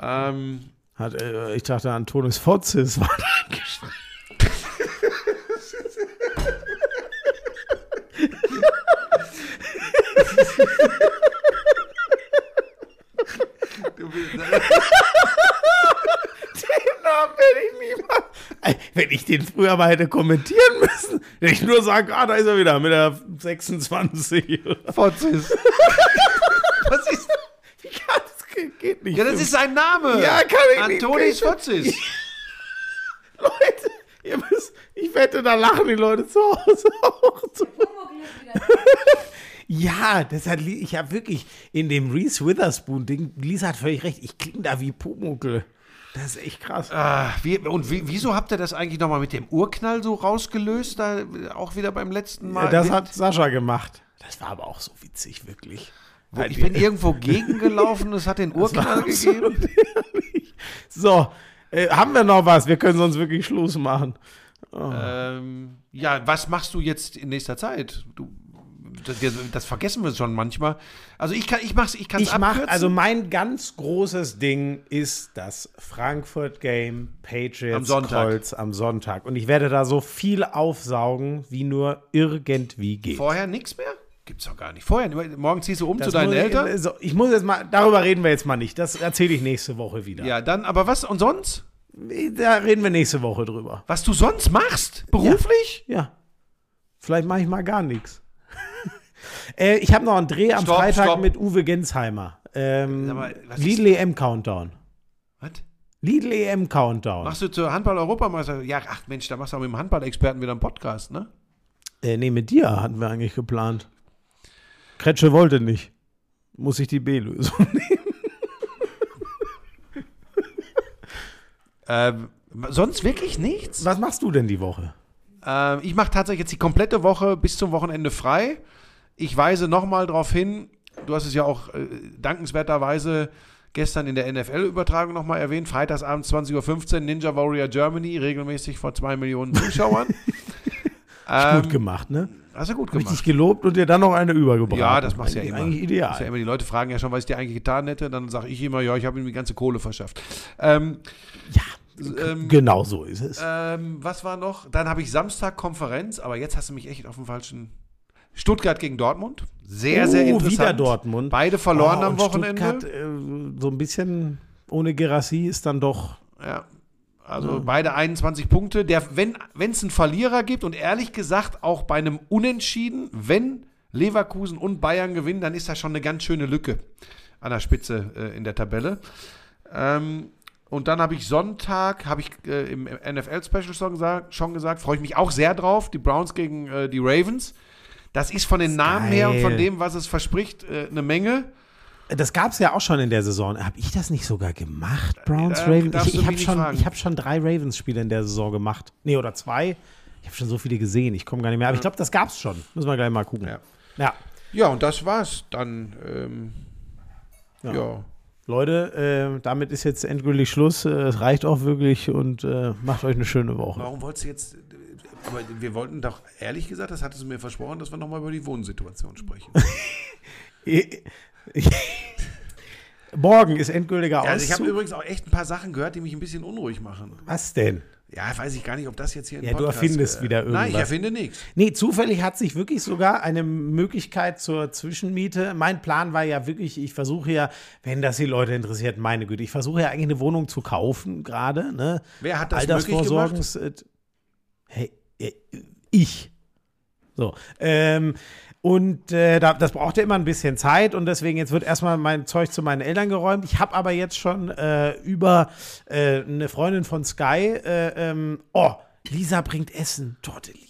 Ähm, Hat, äh, ich dachte, Antonis Fotzis war da. Den Namen werde ich niemals. Wenn ich den früher mal hätte kommentieren müssen, hätte ich nur sagen, ah, da ist er wieder mit der 26. Fotzis. Was ist Wie kann das geht- geht nicht. Ja, das ist sein Name. Ja, kann ich nicht. Antonis Fotzis. Leute, ihr müsst, ich wette, da lachen die Leute zu Hause auch. zu. Ja, das hat, ich habe wirklich in dem Reese Witherspoon-Ding, Lisa hat völlig recht, ich klinge da wie Pumuckl. Das ist echt krass. Ah, wie, und wie, wieso habt ihr das eigentlich nochmal mit dem Urknall so rausgelöst? Da auch wieder beim letzten Mal. das hat Sascha gemacht. Das war aber auch so witzig, wirklich. Wo, ich bin irgendwo gegengelaufen, es hat den Urknall gegeben. So, äh, haben wir noch was? Wir können sonst wirklich Schluss machen. Ähm, ja, was machst du jetzt in nächster Zeit? Du, das, das vergessen wir schon manchmal. Also ich kann, ich mach's, ich kann es Ich mache, abkürzen. also mein ganz großes Ding ist das Frankfurt Game Patriots Am Sonntag. Colts am Sonntag. Und ich werde da so viel aufsaugen, wie nur irgendwie geht. vorher nichts mehr? Gibt's doch gar nicht. Vorher, morgen ziehst du um Das zu deinen ich- Eltern. So, ich muss jetzt mal, darüber reden wir jetzt mal nicht. Das erzähle ich nächste Woche wieder. Ja, dann, aber was und sonst? Da reden wir nächste Woche drüber. Was du sonst machst? Beruflich? Ja. Vielleicht mache ich mal gar nichts. äh, ich habe noch einen Dreh am Stopp, Freitag stopp. mit Uwe Gensheimer. Ähm, mal, Lidl EM Countdown. Was? Lidl EM Countdown. Machst du zur Handball-Europameister? Ja, ach Mensch, da machst du auch mit dem Handball-Experten wieder einen Podcast, ne? Äh, nee, mit dir hatten wir eigentlich geplant. Kretsche wollte nicht. Muss ich die B-Lösung nehmen. Ähm, sonst wirklich nichts? Was machst du denn die Woche? Ähm, ich mache tatsächlich jetzt die komplette Woche bis zum Wochenende frei. Ich weise nochmal darauf hin, du hast es ja auch äh, dankenswerterweise gestern in der NFL-Übertragung nochmal erwähnt, freitagsabends 20.15 Uhr Ninja Warrior Germany, regelmäßig vor zwei Millionen Zuschauern. ähm, Gut gemacht, ne? Hast du gut gemacht. Richtig gelobt und dir dann noch eine übergebracht. Ja, das machst du ja immer. Eigentlich Das ist ja ideal. immer, die Leute fragen ja schon, was ich dir eigentlich getan hätte. Dann sage ich immer, ja, ich habe ihm die ganze Kohle verschafft. Ähm, Ähm, Genau so ist es. ähm, was war noch? Dann habe ich Samstag Konferenz, aber jetzt hast du mich echt auf dem falschen. Stuttgart gegen Dortmund. Sehr, sehr Oh, interessant. wieder Dortmund. Beide verloren Oh, am Wochenende. Stuttgart, äh, so ein bisschen ohne Gerassi ist dann doch. Ja. Also beide 21 Punkte. Der, wenn es einen Verlierer gibt und ehrlich gesagt auch bei einem Unentschieden, wenn Leverkusen und Bayern gewinnen, dann ist da schon eine ganz schöne Lücke an der Spitze äh, in der Tabelle. Ähm, und dann habe ich Sonntag, habe ich äh, im NFL-Special schon gesagt, freue ich mich auch sehr drauf, die Browns gegen äh, die Ravens. Das ist von den Namen her und von dem, was es verspricht, äh, eine Menge. Das gab es ja auch schon in der Saison. Habe ich das nicht sogar gemacht, Browns, Äh, Ravens? Ich, ich habe schon, ich hab schon drei Ravens-Spiele in der Saison gemacht. Nee, oder zwei. Ich habe schon so viele gesehen. Ich komme gar nicht mehr. Aber ich glaube, das gab es schon. Müssen wir gleich mal gucken. Ja. ja. Ja, und das war's. Dann, ähm, Ja. ja. Leute, äh, damit ist jetzt endgültig Schluss. Äh, Es reicht auch wirklich und äh, macht euch eine schöne Woche. Warum wolltest du jetzt. Aber wir wollten doch, ehrlich gesagt, das hattest du mir versprochen, dass wir nochmal über die Wohnsituation sprechen. Morgen ist endgültiger Ja, also ich habe Auszug. übrigens auch echt ein paar Sachen gehört, die mich ein bisschen unruhig machen. Was denn? Ja, weiß ich gar nicht, ob das jetzt hier im Ja, du Podcast, erfindest äh, wieder Nein, ich irgendwas. erfinde nichts. Nee, zufällig hat sich wirklich sogar eine Möglichkeit zur Zwischenmiete. Mein Plan war ja wirklich, ich versuche ja, wenn das die Leute interessiert, meine Güte, ich versuche ja eigentlich eine Wohnung zu kaufen gerade. Ne? Wer hat das möglich Altersvorsorgungs. äh, Hey, äh, ich. So. Ähm, und äh, da, das brauchte immer ein bisschen Zeit und deswegen jetzt wird erstmal mein Zeug zu meinen Eltern geräumt. Ich habe aber jetzt schon äh, über äh, eine Freundin von Sky, äh, ähm, oh, Lisa bringt Essen, Tortellini.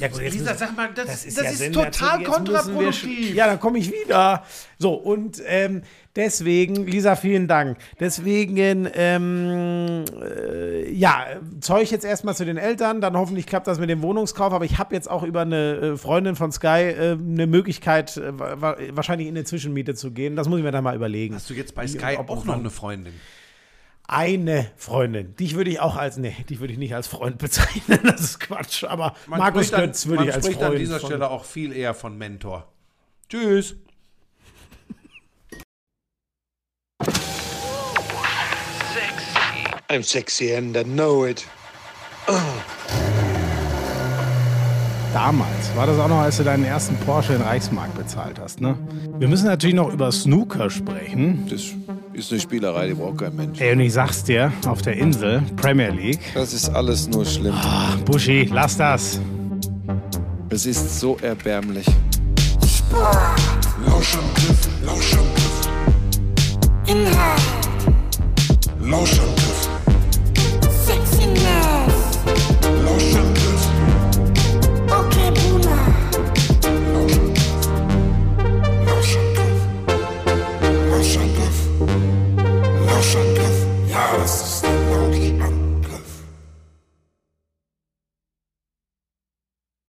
Ja, gut, Lisa, sag mal, das, das ist, ja Sinn, total kontraproduktiv. Ja, dann komme ich wieder. So, und ähm, deswegen, Lisa, vielen Dank. Deswegen, ähm, äh, ja, Zeug jetzt erstmal zu den Eltern, dann hoffentlich klappt das mit dem Wohnungskauf, aber ich habe jetzt auch über eine äh, Freundin von Sky äh, eine Möglichkeit, äh, wa- wa- wahrscheinlich in eine Zwischenmiete zu gehen. Das muss ich mir dann mal überlegen. Hast du jetzt bei Sky auch noch eine Freundin? Eine Freundin. Dich würde ich auch als, nee, dich würde ich nicht als Freund bezeichnen. Das ist Quatsch. Aber Markus spricht an- Götz würde man ich als spricht Freund an dieser von- Stelle auch viel eher von Mentor. Tschüss. I'm sexy and I know it. Damals war das auch noch, als du deinen ersten Porsche in Reichsmark bezahlt hast, ne? Wir müssen natürlich noch über Snooker sprechen. Das ist eine Spielerei, die braucht kein Mensch. Ey, und ich sag's dir, auf der Insel, Premier League. Das ist alles nur schlimm. Ach, Buschi, lass das. Es ist so erbärmlich. Lauschangriff, Lauschangriff, Inhalt, Lauschangriff.